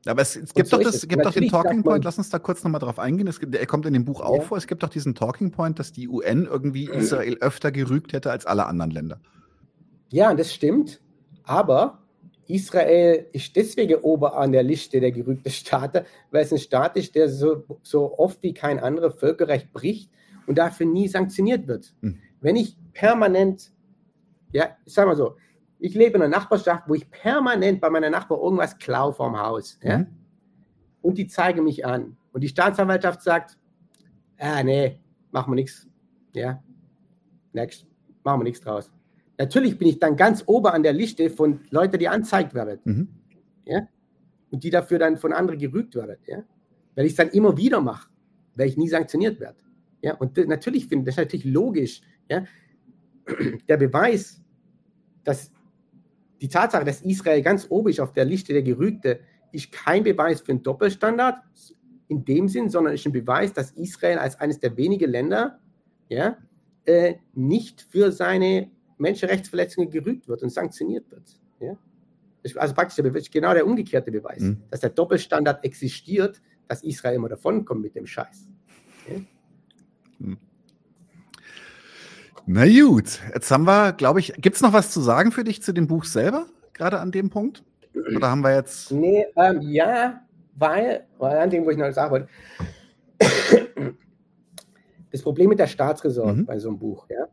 Aber es, es gibt so doch, das, es. gibt doch den Talking Point, lass uns da kurz nochmal drauf eingehen. Es er kommt in dem Buch auch ja. vor. Es gibt doch diesen Talking Point, dass die UN irgendwie Israel öfter gerügt hätte als alle anderen Länder. Ja, das stimmt. Aber Israel ist deswegen oben an der Liste der gerügten Staaten, weil es ein Staat ist, der so, so oft wie kein anderer Völkerrecht bricht und dafür nie sanktioniert wird. Hm. Wenn ich permanent, ja, ich sag mal so, ich lebe in einer Nachbarschaft, wo ich permanent bei meiner Nachbar irgendwas klau vom Haus. Ja? Mhm. Und die zeigen mich an. Und die Staatsanwaltschaft sagt, ah, nee, machen wir nichts. Ja, next, machen wir nichts draus. Natürlich bin ich dann ganz oben an der Liste von Leuten, die anzeigt werden. Mhm. ja, und die dafür dann von anderen gerügt werden, ja, weil ich es dann immer wieder mache, weil ich nie sanktioniert werde. Ja, und natürlich finde ich das natürlich logisch, ja, der Beweis, dass die Tatsache, dass Israel ganz oben ist auf der Liste der Gerügte, ist kein Beweis für einen Doppelstandard in dem Sinn, sondern ist ein Beweis, dass Israel als eines der wenigen Länder ja, äh, nicht für seine Menschenrechtsverletzungen gerügt wird und sanktioniert wird. Ja? Also praktisch der Beweis, genau der umgekehrte Beweis, mhm. dass der Doppelstandard existiert, dass Israel immer davonkommt mit dem Scheiß. Ja? Mhm. Na gut, jetzt haben wir, glaube ich, gibt es noch was zu sagen für dich zu dem Buch selber, gerade an dem Punkt? Oder haben wir jetzt. Nee, ähm, ja, weil, weil an dem, wo ich noch sagen wollte, das Problem mit der Staatsräson mhm. bei so einem Buch, ja,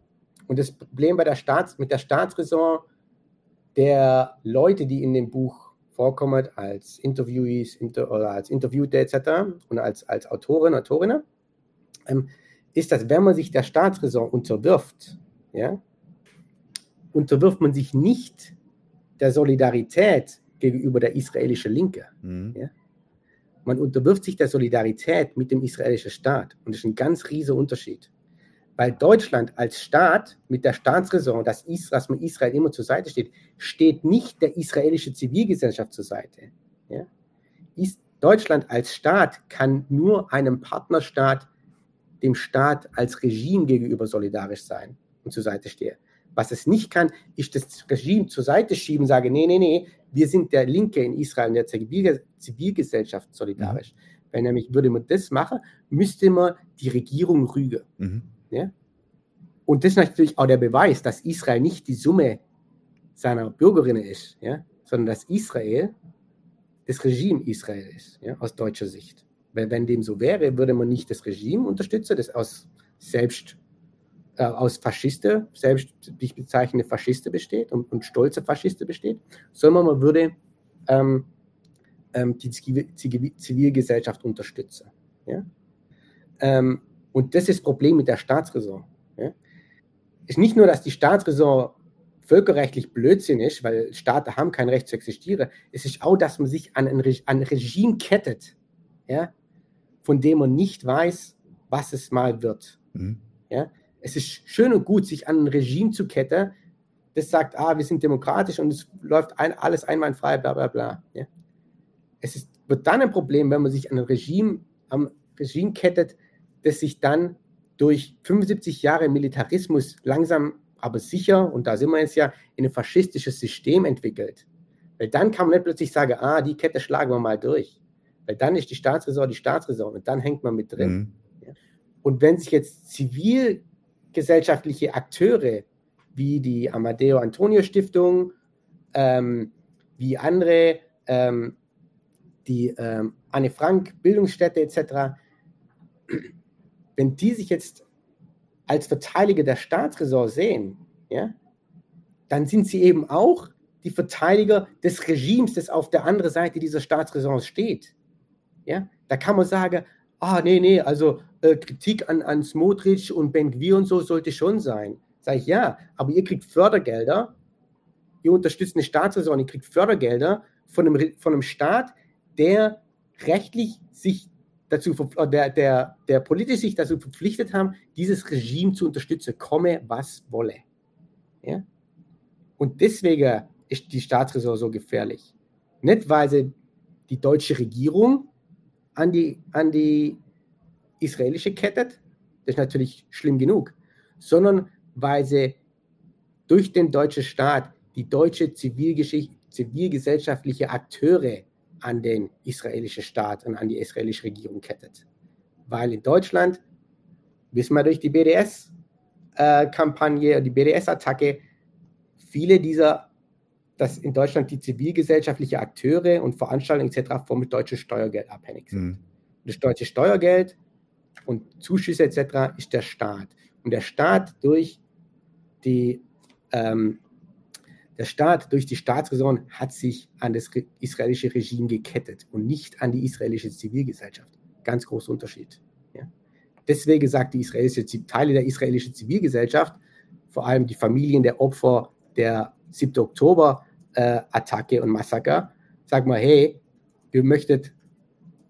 und das Problem bei der Staats, mit der Staatsräson der Leute, die in dem Buch vorkommen, als Interviewees inter, oder als Interviewte etc. und als, als Autoren, Autorinnen, ähm, ist, dass wenn man sich der Staatsräson unterwirft, ja, unterwirft man sich nicht der Solidarität gegenüber der israelischen Linke. Mhm. Ja? Man unterwirft sich der Solidarität mit dem israelischen Staat. Und das ist ein ganz riesiger Unterschied. Weil Deutschland als Staat mit der Staatsräson, dass, dass man Israel immer zur Seite steht, steht nicht der israelischen Zivilgesellschaft zur Seite. Ja? Deutschland als Staat kann nur einem Partnerstaat dem Staat als Regime gegenüber solidarisch sein und zur Seite stehe. Was es nicht kann, ist das Regime zur Seite schieben, sage, nee, nee, nee, wir sind der Linke in Israel, in der Zivilgesellschaft solidarisch. Mhm. Wenn nämlich würde man das machen, müsste man die Regierung rügen. Mhm. Ja? Und das ist natürlich auch der Beweis, dass Israel nicht die Summe seiner Bürgerinnen ist, ja? sondern dass Israel das Regime Israel ist, ja? aus deutscher Sicht. Weil wenn dem so wäre, würde man nicht das Regime unterstützen, das aus selbst äh, aus Faschisten, selbst sich bezeichnende Faschisten besteht und, und stolze Faschisten besteht, sondern man würde ähm, ähm, die Zivilgesellschaft unterstützen. Ja? Ähm, und das ist das Problem mit der Staatsräson. Ja? Ist nicht nur, dass die Staatsräson völkerrechtlich Blödsinn ist, weil Staaten haben kein Recht zu existieren, es ist auch, dass man sich an ein, Re an Regime kettet, ja? von dem man nicht weiß, was es mal wird. Mhm. Ja? Es ist schön und gut, sich an ein Regime zu ketten, das sagt, ah, wir sind demokratisch und es läuft ein, alles einwandfrei, bla bla bla. Ja? Es ist, wird dann ein Problem, wenn man sich an ein Regime, am Regime kettet, das sich dann durch 75 Jahre Militarismus langsam, aber sicher, und da sind wir jetzt ja, in ein faschistisches System entwickelt. Weil dann kann man nicht plötzlich sagen, ah, die Kette schlagen wir mal durch. Weil dann ist die Staatsräson die Staatsräson und dann hängt man mit drin. Mhm. Und wenn sich jetzt zivilgesellschaftliche Akteure wie die Amadeo Antonio Stiftung, ähm, wie andere, ähm, die ähm, Anne Frank Bildungsstätte etc., wenn die sich jetzt als Verteidiger der Staatsräson sehen, ja, dann sind sie eben auch die Verteidiger des Regimes, das auf der anderen Seite dieser Staatsräson steht. Ja? Da kann man sagen, ah, nee, nee, also äh, Kritik an, an Smotrich und Ben Gvir und so sollte schon sein. Sag ich, ja, aber ihr kriegt Fördergelder, ihr unterstützt eine Staatsräson, ihr kriegt Fördergelder von einem, von einem Staat, der rechtlich sich dazu, äh, der, der, der politisch sich dazu verpflichtet haben, dieses Regime zu unterstützen, komme was wolle. Ja? Und deswegen ist die Staatsräson so gefährlich. Nicht, weil sie die deutsche Regierung an die, an die israelische kettet, das ist natürlich schlimm genug, sondern weil sie durch den deutschen Staat die deutsche zivilgesellschaftliche Akteure an den israelischen Staat und an die israelische Regierung kettet. Weil in Deutschland, wissen wir durch die BDS-Kampagne, äh, die BDS-Attacke, viele dieser dass in Deutschland die zivilgesellschaftliche Akteure und Veranstaltungen etc. vom deutschen Steuergeld abhängig sind. Mhm. Das deutsche Steuergeld und Zuschüsse etc. ist der Staat. Und der Staat durch die ähm, der Staat durch die Staatsräson hat sich an das israelische Regime gekettet und nicht an die israelische Zivilgesellschaft. Ganz großer Unterschied. Ja. Deswegen sagt die israelische Teile der israelischen Zivilgesellschaft, vor allem die Familien der Opfer der 7. Oktober, äh, und Massaker, sag mal, hey, wir möchten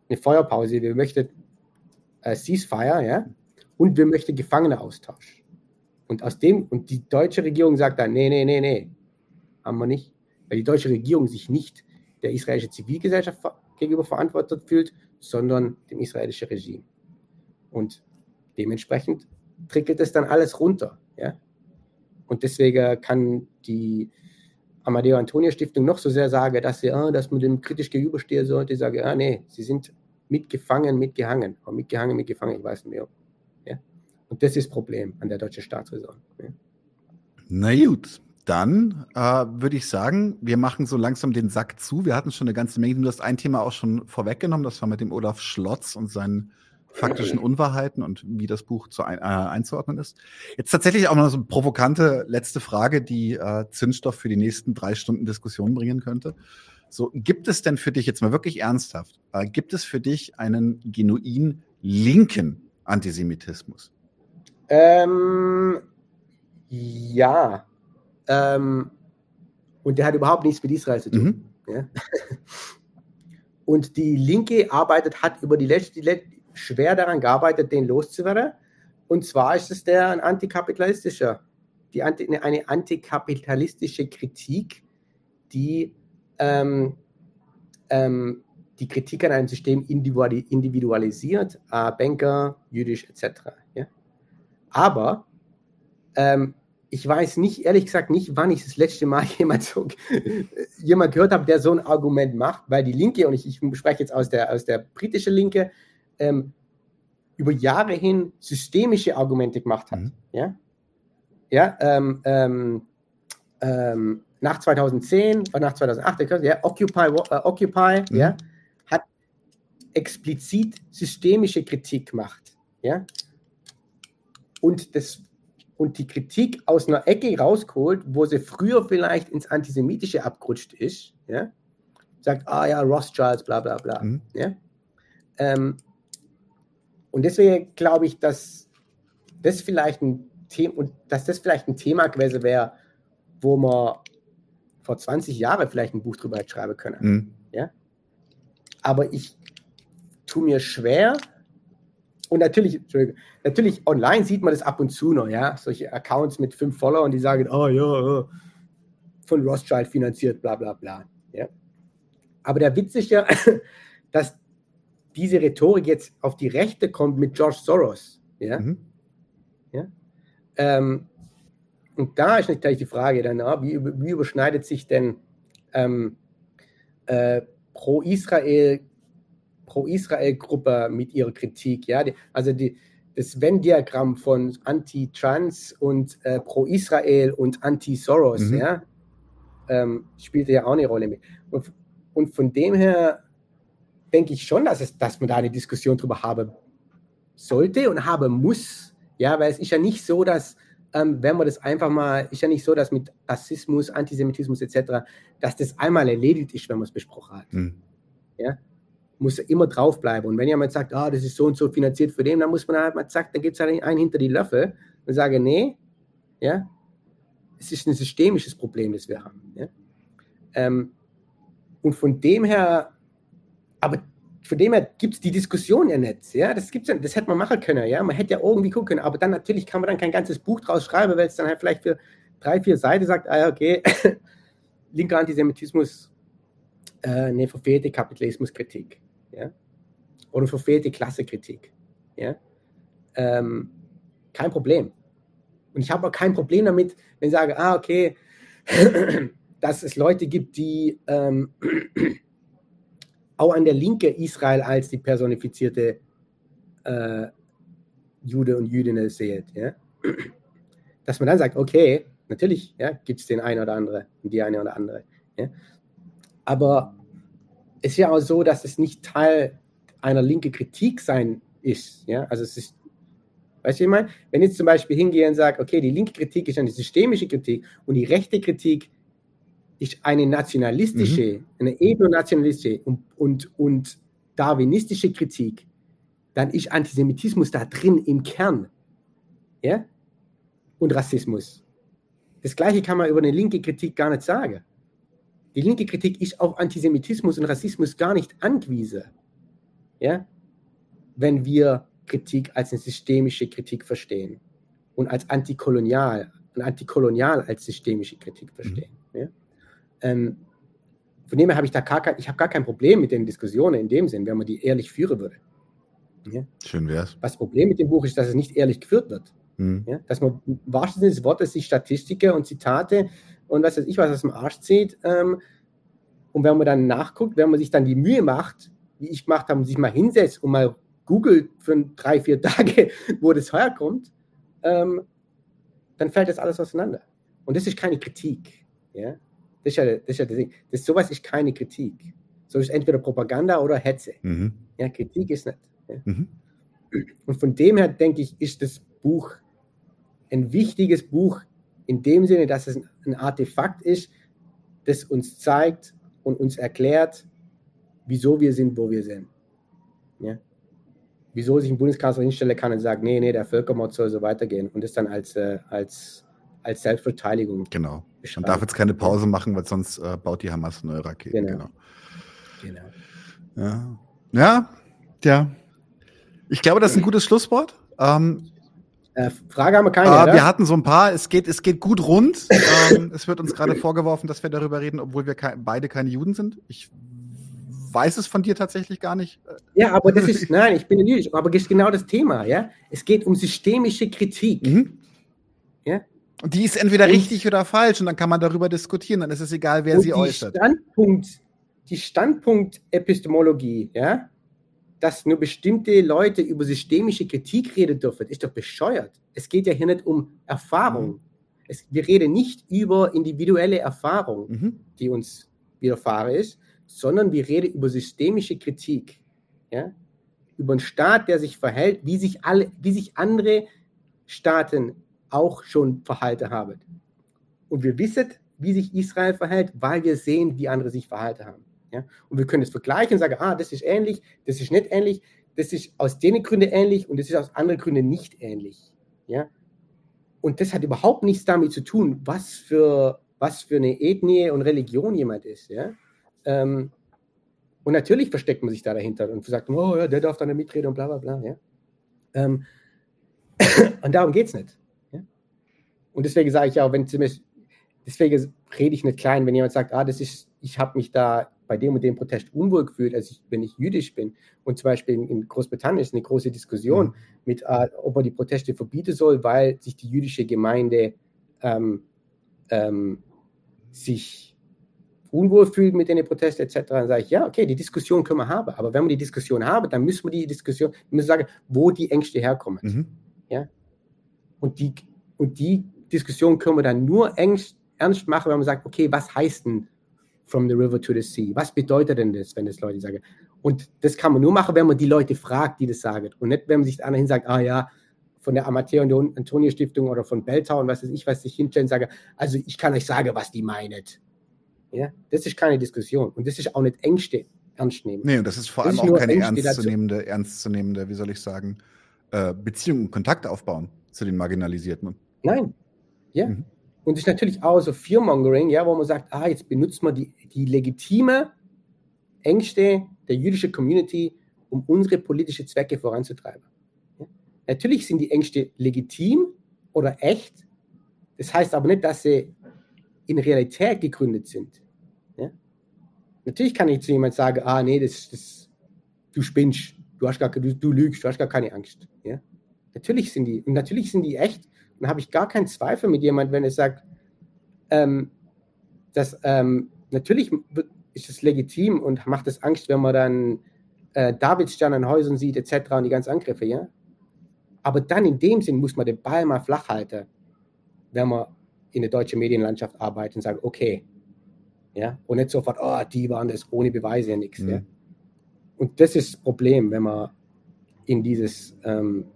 eine Feuerpause, wir möchten äh, Ceasefire, ja, und wir möchten Gefangeneaustausch. Und aus dem, und die deutsche Regierung sagt dann, nee, nee, nee, nee, haben wir nicht, weil die deutsche Regierung sich nicht der israelischen Zivilgesellschaft gegenüber verantwortet fühlt, sondern dem israelischen Regime. Und dementsprechend trickelt es dann alles runter. Ja? Und deswegen kann die Amadeo Antonio Stiftung noch so sehr sagen, dass sie, ah, dass man dem kritisch gegenüberstehen sollte. Sage, ah, nee, sie sind mitgefangen, mitgehangen. Oder mitgehangen, mitgefangen, ich weiß nicht mehr. Ja? Und das ist das Problem an der deutschen Staatsräson. Ja? Na gut, dann äh, würde ich sagen, wir machen so langsam den Sack zu. Wir hatten schon eine ganze Menge. Du hast ein Thema auch schon vorweggenommen, das war mit dem Olaf Schlotz und seinen faktischen Unwahrheiten und wie das Buch zu ein, äh, einzuordnen ist. Jetzt tatsächlich auch noch so eine provokante letzte Frage, die äh, Zündstoff für die nächsten drei Stunden Diskussion bringen könnte. So, gibt es denn für dich jetzt mal wirklich ernsthaft, äh, gibt es für dich einen genuin linken Antisemitismus? Ähm, ja, ähm, und der hat überhaupt nichts mit Israel zu tun. Mhm. Ja? Und die Linke arbeitet, hat über die letzte, schwer daran gearbeitet, den loszuwerden. Und zwar ist es der ein antikapitalistischer, die Anti, eine antikapitalistische Kritik, die ähm, ähm, die Kritik an einem System individualisiert, äh, Banker, jüdisch etc. Ja? Aber ähm, ich weiß nicht, ehrlich gesagt nicht, wann ich das letzte Mal jemand, so, jemand gehört habe, der so ein Argument macht, weil die Linke, und ich, ich spreche jetzt aus der, aus der britischen Linke, ähm, über Jahre hin systemische Argumente gemacht hat. Mhm. Ja, ja ähm, ähm, ähm nach 2010 oder nach 2008, ja, Occupy, uh, Occupy mhm. ja, hat explizit systemische Kritik gemacht. Ja, und das und die Kritik aus einer Ecke rausgeholt, wo sie früher vielleicht ins Antisemitische abgerutscht ist, ja, sagt, ah ja, Rothschilds, bla bla bla. Mhm. Ja? Ähm, und deswegen glaube ich, dass das vielleicht ein Thema und dass das vielleicht ein Thema gewesen wäre, wo man vor 20 Jahren vielleicht ein Buch drüber schreiben können. Mhm. Ja? Aber ich tue mir schwer, und natürlich, natürlich online sieht man das ab und zu noch, ja, solche Accounts mit fünf Followern, die sagen, oh ja, von Rothschild finanziert, bla bla bla. Ja. Aber der Witz ist ja, dass diese Rhetorik jetzt auf die Rechte kommt mit George Soros. Ja. Mhm. ja? Ähm, und da ist natürlich die Frage dann, wie, wie überschneidet sich denn ähm, äh, pro Israel Pro-Israel-Gruppe mit ihrer Kritik. Ja? Die, also die, das Venn-Diagramm von Anti-Trans und äh, Pro-Israel und Anti-Soros mhm. ja? ähm, spielte ja auch eine Rolle mit. Und, und von dem her denke ich schon, dass, es, dass man da eine Diskussion darüber haben sollte und haben muss. Ja, weil es ist ja nicht so, dass, ähm, wenn man das einfach mal, ist ja nicht so, dass mit Rassismus, Antisemitismus etc., dass das einmal erledigt ist, wenn man es besprochen hat. Mhm. Ja, muss immer draufbleiben. Und wenn jemand sagt, ah, das ist so und so finanziert für den, dann muss man halt mal sagen, dann gibt es halt einen hinter die Löffel und sage, nee, ja, es ist ein systemisches Problem, das wir haben. Ja? Ähm, und von dem her, aber von dem her gibt es die Diskussion ja nicht. Ja? Das, gibt's das hätte man machen können. Ja? Man hätte ja irgendwie gucken können, aber dann natürlich kann man dann kein ganzes Buch draus schreiben, weil es dann halt vielleicht für drei, vier Seiten sagt, ah, okay, linker Antisemitismus, äh, eine verfehlte Kapitalismuskritik ja? oder verfehlte Klassekritik. Ja? Ähm, kein Problem. Und ich habe auch kein Problem damit, wenn ich sage, ah, okay, dass es Leute gibt, die ähm, auch an der Linke Israel als die personifizierte äh, Jude und Jüdin sehen. Ja? Dass man dann sagt, okay, natürlich ja, gibt es den einen oder andere und die eine oder andere. Ja? Aber es ist ja auch so, dass es nicht Teil einer linken Kritik sein ist. Ja? Also es ist, weißt du, ich meine, wenn ich jetzt zum Beispiel hingehe und sage, okay, die linke Kritik ist eine systemische Kritik und die rechte Kritik ist eine nationalistische, mhm. eine ethnonationalistische und, und, und darwinistische Kritik, dann ist Antisemitismus da drin im Kern. Ja? Und Rassismus. Das Gleiche kann man über eine linke Kritik gar nicht sagen. Die linke Kritik ist auf Antisemitismus und Rassismus gar nicht angewiesen. Ja? Wenn wir Kritik als eine systemische Kritik verstehen und als antikolonial und antikolonial als systemische Kritik verstehen. Mhm. Ja? Ähm, von dem her habe ich da gar kein, ich habe gar kein Problem mit den Diskussionen in dem Sinn, wenn man die ehrlich führen würde. Ja? Schön wär's. Das Problem mit dem Buch ist, dass es nicht ehrlich geführt wird. Mhm. Ja? Dass man wahrsten des Wortes sich Statistiken und Zitate und was weiß ich was aus dem Arsch zieht. Ähm, und wenn man dann nachguckt, wenn man sich dann die Mühe macht, wie ich gemacht habe, und sich mal hinsetzt und mal googelt für drei, vier Tage, wo das herkommt, ähm, dann fällt das alles auseinander. Und das ist keine Kritik. Ja? Das ist ja, das ist ja das Ding. Das, sowas ist keine Kritik. So ist entweder Propaganda oder Hetze. Mhm. Ja, Kritik ist nicht. Ja? Mhm. Und von dem her denke ich, ist das Buch ein wichtiges Buch in dem Sinne, dass es ein Artefakt ist, das uns zeigt und uns erklärt, wieso wir sind, wo wir sind. Ja? Wieso sich ein Bundeskanzler hinstellen kann und sagt, nee, nee, der Völkermord soll so weitergehen und das dann als, äh, als, als Selbstverteidigung. Genau. Man darf jetzt keine Pause machen, weil sonst äh, baut die Hamas neue Raketen. Genau. genau. genau. Ja. ja, ja. Ich glaube, das ist ein gutes Schlusswort. Ähm, äh, Frage haben wir keine. Äh, wir hatten so ein paar. Es geht, es geht gut rund. ähm, es wird uns gerade vorgeworfen, dass wir darüber reden, obwohl wir ke beide keine Juden sind. Ich weiß es von dir tatsächlich gar nicht. Ja, aber das ist, nein, ich bin jüdisch, aber das ist genau das Thema, ja. Es geht um systemische Kritik. Mhm. Ja. Und die ist entweder und, richtig oder falsch und dann kann man darüber diskutieren, dann ist es egal, wer sie die äußert. Standpunkt, die Standpunkt-Epistemologie, ja, dass nur bestimmte Leute über systemische Kritik reden dürfen, ist doch bescheuert. Es geht ja hier nicht um Erfahrung. Mhm. Es, wir reden nicht über individuelle Erfahrung, mhm. die uns widerfahren ist, sondern wir reden über systemische Kritik. Ja? Über einen Staat, der sich verhält, wie sich, alle, wie sich andere Staaten auch schon verhalten haben. Und wir wissen, wie sich Israel verhält, weil wir sehen, wie andere sich verhalten haben. Ja? Und wir können es vergleichen und sagen, ah, das ist ähnlich, das ist nicht ähnlich, das ist aus den Gründen ähnlich und das ist aus anderen Gründen nicht ähnlich. Ja? Und das hat überhaupt nichts damit zu tun, was für, was für eine Ethnie und Religion jemand ist. Ja? Ähm, und natürlich versteckt man sich da dahinter und sagt, oh ja, der darf da nicht mitreden und bla bla bla. Ja? Ähm, und darum geht es nicht. Ja? Und deswegen sage ich auch, wenn deswegen rede ich nicht klein, wenn jemand sagt, ah, das ist, ich habe mich da bei dem und dem Protest unwohl gefühlt, als ich, wenn ich jüdisch bin. Und zum Beispiel in, Großbritannien ist eine große Diskussion mhm. mit, äh, ob man die Proteste verbieten soll, weil sich die jüdische Gemeinde ähm, ähm, sich unwohl fühlt mit den Protesten etc., dann sage ich, ja, okay, die Diskussion können wir haben. Aber wenn wir die Diskussion haben, dann müssen wir die Diskussion, wir müssen sagen, wo die Ängste herkommen. Mhm. Ja? Und, die, und die Diskussion können wir dann nur ernst, ernst machen, wenn man sagt, okay, was heißt denn from the river to the sea. Was bedeutet denn das, wenn das Leute sagen? Und das kann man nur machen, wenn man die Leute fragt, die das sagen. Und nicht, wenn man sich hin sagt, ah ja, von der Amateur- und Antonio Stiftung oder von Belltau und was weiß ich, was sich hinstellen, sage, also ich kann euch sagen, was die meint. Ja, das ist keine Diskussion. Und das ist auch nicht Ängste ernst nehmen. Nee, und das ist vor allem auch keine ernstzunehmende, ernstzunehmende, wie soll ich sagen, äh, Beziehung und Kontakt aufbauen zu den Marginalisierten. Nein. Ja. Mhm. Und es ist natürlich auch so Fearmongering, ja, wo man sagt, ah, jetzt benutzt man die, die legitime Ängste der jüdischen Community, um unsere politischen Zwecke voranzutreiben. Ja? Natürlich sind die Ängste legitim oder echt. Das heißt aber nicht, dass sie in Realität gegründet sind. Ja? Natürlich kann ich zu jemand sagen, ah, nee, das, das, du spinnst, du, hast gar, du, du lügst, du hast gar keine Angst. Ja? Natürlich sind die, und natürlich sind die echt dann habe ich gar keinen Zweifel mit jemandem, wenn er sagt, ähm, dass ähm, natürlich ist es legitim und macht es Angst, wenn man dann äh, Davidstern an Häusern sieht, etc. und die ganzen Angriffe, ja. Aber dann in dem Sinn muss man den Ball mal flach halten, wenn man in der deutschen Medienlandschaft arbeitet und sagt, okay, ja, und nicht sofort, oh, die waren das ohne Beweise ja nichts, mhm. ja. Und das ist das Problem, wenn man in dieses ähm,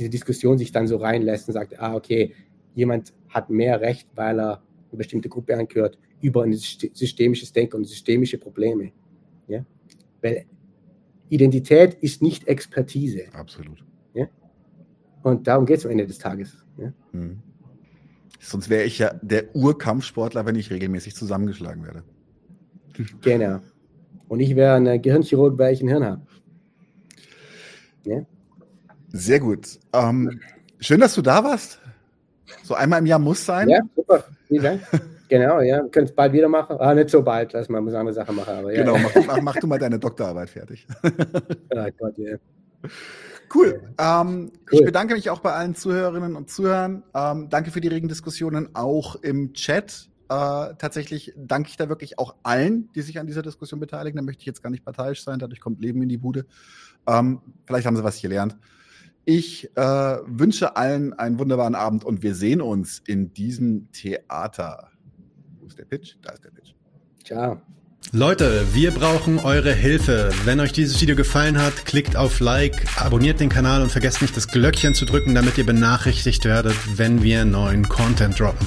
diese Diskussion sich dann so reinlässt und sagt, ah, okay, jemand hat mehr Recht, weil er eine bestimmte Gruppe angehört, über ein systemisches Denken und systemische Probleme. Ja? Weil Identität ist nicht Expertise. Absolut. Ja? Und darum geht es am Ende des Tages. Ja? Mhm. Sonst wäre ich ja der Urkampfsportler, wenn ich regelmäßig zusammengeschlagen werde. genau. Und ich wäre ein Gehirnchirurg, weil ich ein Hirn habe. Ja? Sehr gut. Ähm, schön, dass du da warst. So einmal im Jahr muss sein. Ja, super. Vielen Dank. Genau, ja. Können es bald wieder machen. Ah, nicht so bald, lass mal, muss eine andere Sache machen. Aber, ja. Genau, mach, mach, du mal deine Doktorarbeit fertig. oh Gott, ja. Cool. Ähm, cool. Ich bedanke mich auch bei allen Zuhörerinnen und Zuhörern. Ähm, danke für die regen Diskussionen auch im Chat. Äh, tatsächlich danke ich da wirklich auch allen, die sich an dieser Diskussion beteiligen. Da möchte ich jetzt gar nicht parteiisch sein, dadurch kommt Leben in die Bude. Ähm, vielleicht haben sie was gelernt. Ich äh, wünsche allen einen wunderbaren Abend und wir sehen uns in diesem Theater. Wo ist der Pitch? Da ist der Pitch. Ciao. Leute, wir brauchen eure Hilfe. Wenn euch dieses Video gefallen hat, klickt auf Like, abonniert den Kanal und vergesst nicht das Glöckchen zu drücken, damit ihr benachrichtigt werdet, wenn wir neuen Content droppen.